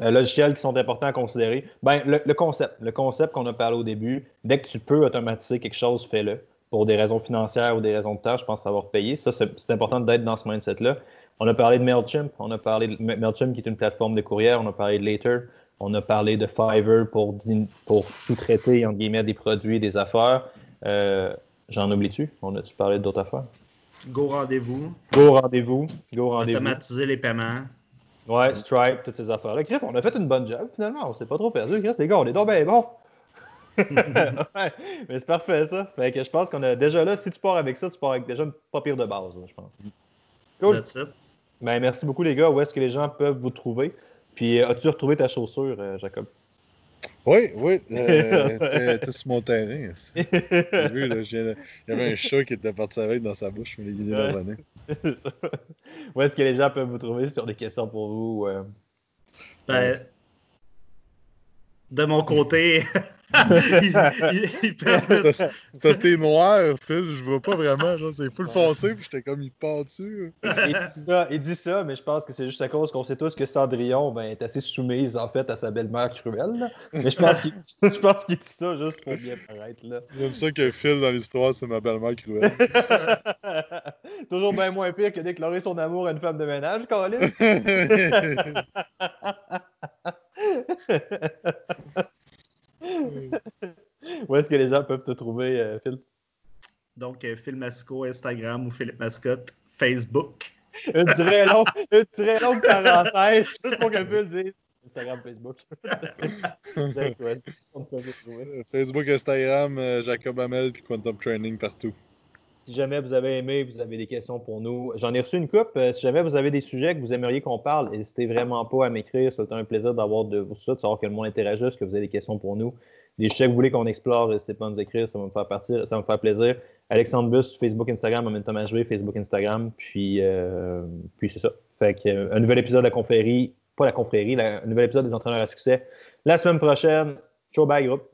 euh, logiciels qui sont importants à considérer. Ben, le, le concept, le concept qu'on a parlé au début, dès que tu peux automatiser quelque chose, fais-le. Pour des raisons financières ou des raisons de tâche, je pense va repayer. Ça, c'est important d'être dans ce mindset-là. On a parlé de MailChimp, on a parlé de MailChimp qui est une plateforme de courriel, on a parlé de Later, on a parlé de Fiverr pour sous-traiter, entre guillemets, des produits, des affaires. Euh, J'en oublie-tu? On a-tu parlé d'autres affaires? Go rendez-vous. Go rendez-vous, go rendez-vous. Automatiser les paiements. Ouais, Stripe, toutes ces affaires-là. Griff, on a fait une bonne job finalement, on s'est pas trop perdu. Griff, les gars, on est donc bien bons. [laughs] ouais, mais c'est parfait ça. Fait que je pense qu'on a déjà là, si tu pars avec ça, tu pars avec déjà une pas pire de base, là, je pense. Cool. That's it. Ben, merci beaucoup les gars. Où est-ce que les gens peuvent vous trouver? Puis euh, as-tu retrouvé ta chaussure, euh, Jacob? Oui, oui, [laughs] euh, t'es- sur mon terrain. vu, là, il y avait un chat qui était parti avec dans sa bouche, mais il est Ouais. revenu. Où est-ce que les gens peuvent vous trouver sur des questions pour vous? euh? Ben, de mon côté, permettent- Parce parce que t'es noir, Phil, je vois pas vraiment. Genre, c'est full foncé, puis j'étais comme, il part dessus. il, dit ça, il dit ça, mais je pense que c'est juste à cause qu'on sait tous que Cendrillon ben, est assez soumise en fait à sa belle-mère cruelle. là. Mais je pense qu'il [laughs] je pense qu'il dit ça juste pour bien paraître. Là. J'aime ça que Phil, dans l'histoire, c'est ma belle-mère cruelle. [laughs] Toujours bien moins pire que déclarer son amour à une femme de ménage, Colin. [laughs] [laughs] Où est-ce que les gens peuvent te trouver, euh, Phil? Donc, euh, Phil Masco, Instagram ou Philippe Mascotte, Facebook. Une très [laughs] longue, une très longue parenthèse, [laughs] juste pour que Phil dise Instagram, Facebook. Jack, trouver? Facebook, Instagram, euh, Jacob Hamel, puis Quantum Training partout. Si jamais vous avez aimé, vous avez des questions pour nous, j'en ai reçu une coupe. Euh, si jamais vous avez des sujets que vous aimeriez qu'on parle, n'hésitez vraiment pas à m'écrire. C'est un plaisir d'avoir de vous ça, de savoir que le monde interagisse, que vous avez des questions pour nous. Des sujets que vous voulez qu'on explore, n'hésitez pas à nous écrire, ça va me faire partir, ça va me faire plaisir. Alexandre Bus, Facebook, Instagram, Momentum HV, Facebook, Instagram, puis, euh, puis c'est ça. Fait que, euh, un nouvel épisode de la confrérie, pas la confrérie, un nouvel épisode des entraîneurs à succès. La semaine prochaine, ciao bye groupe.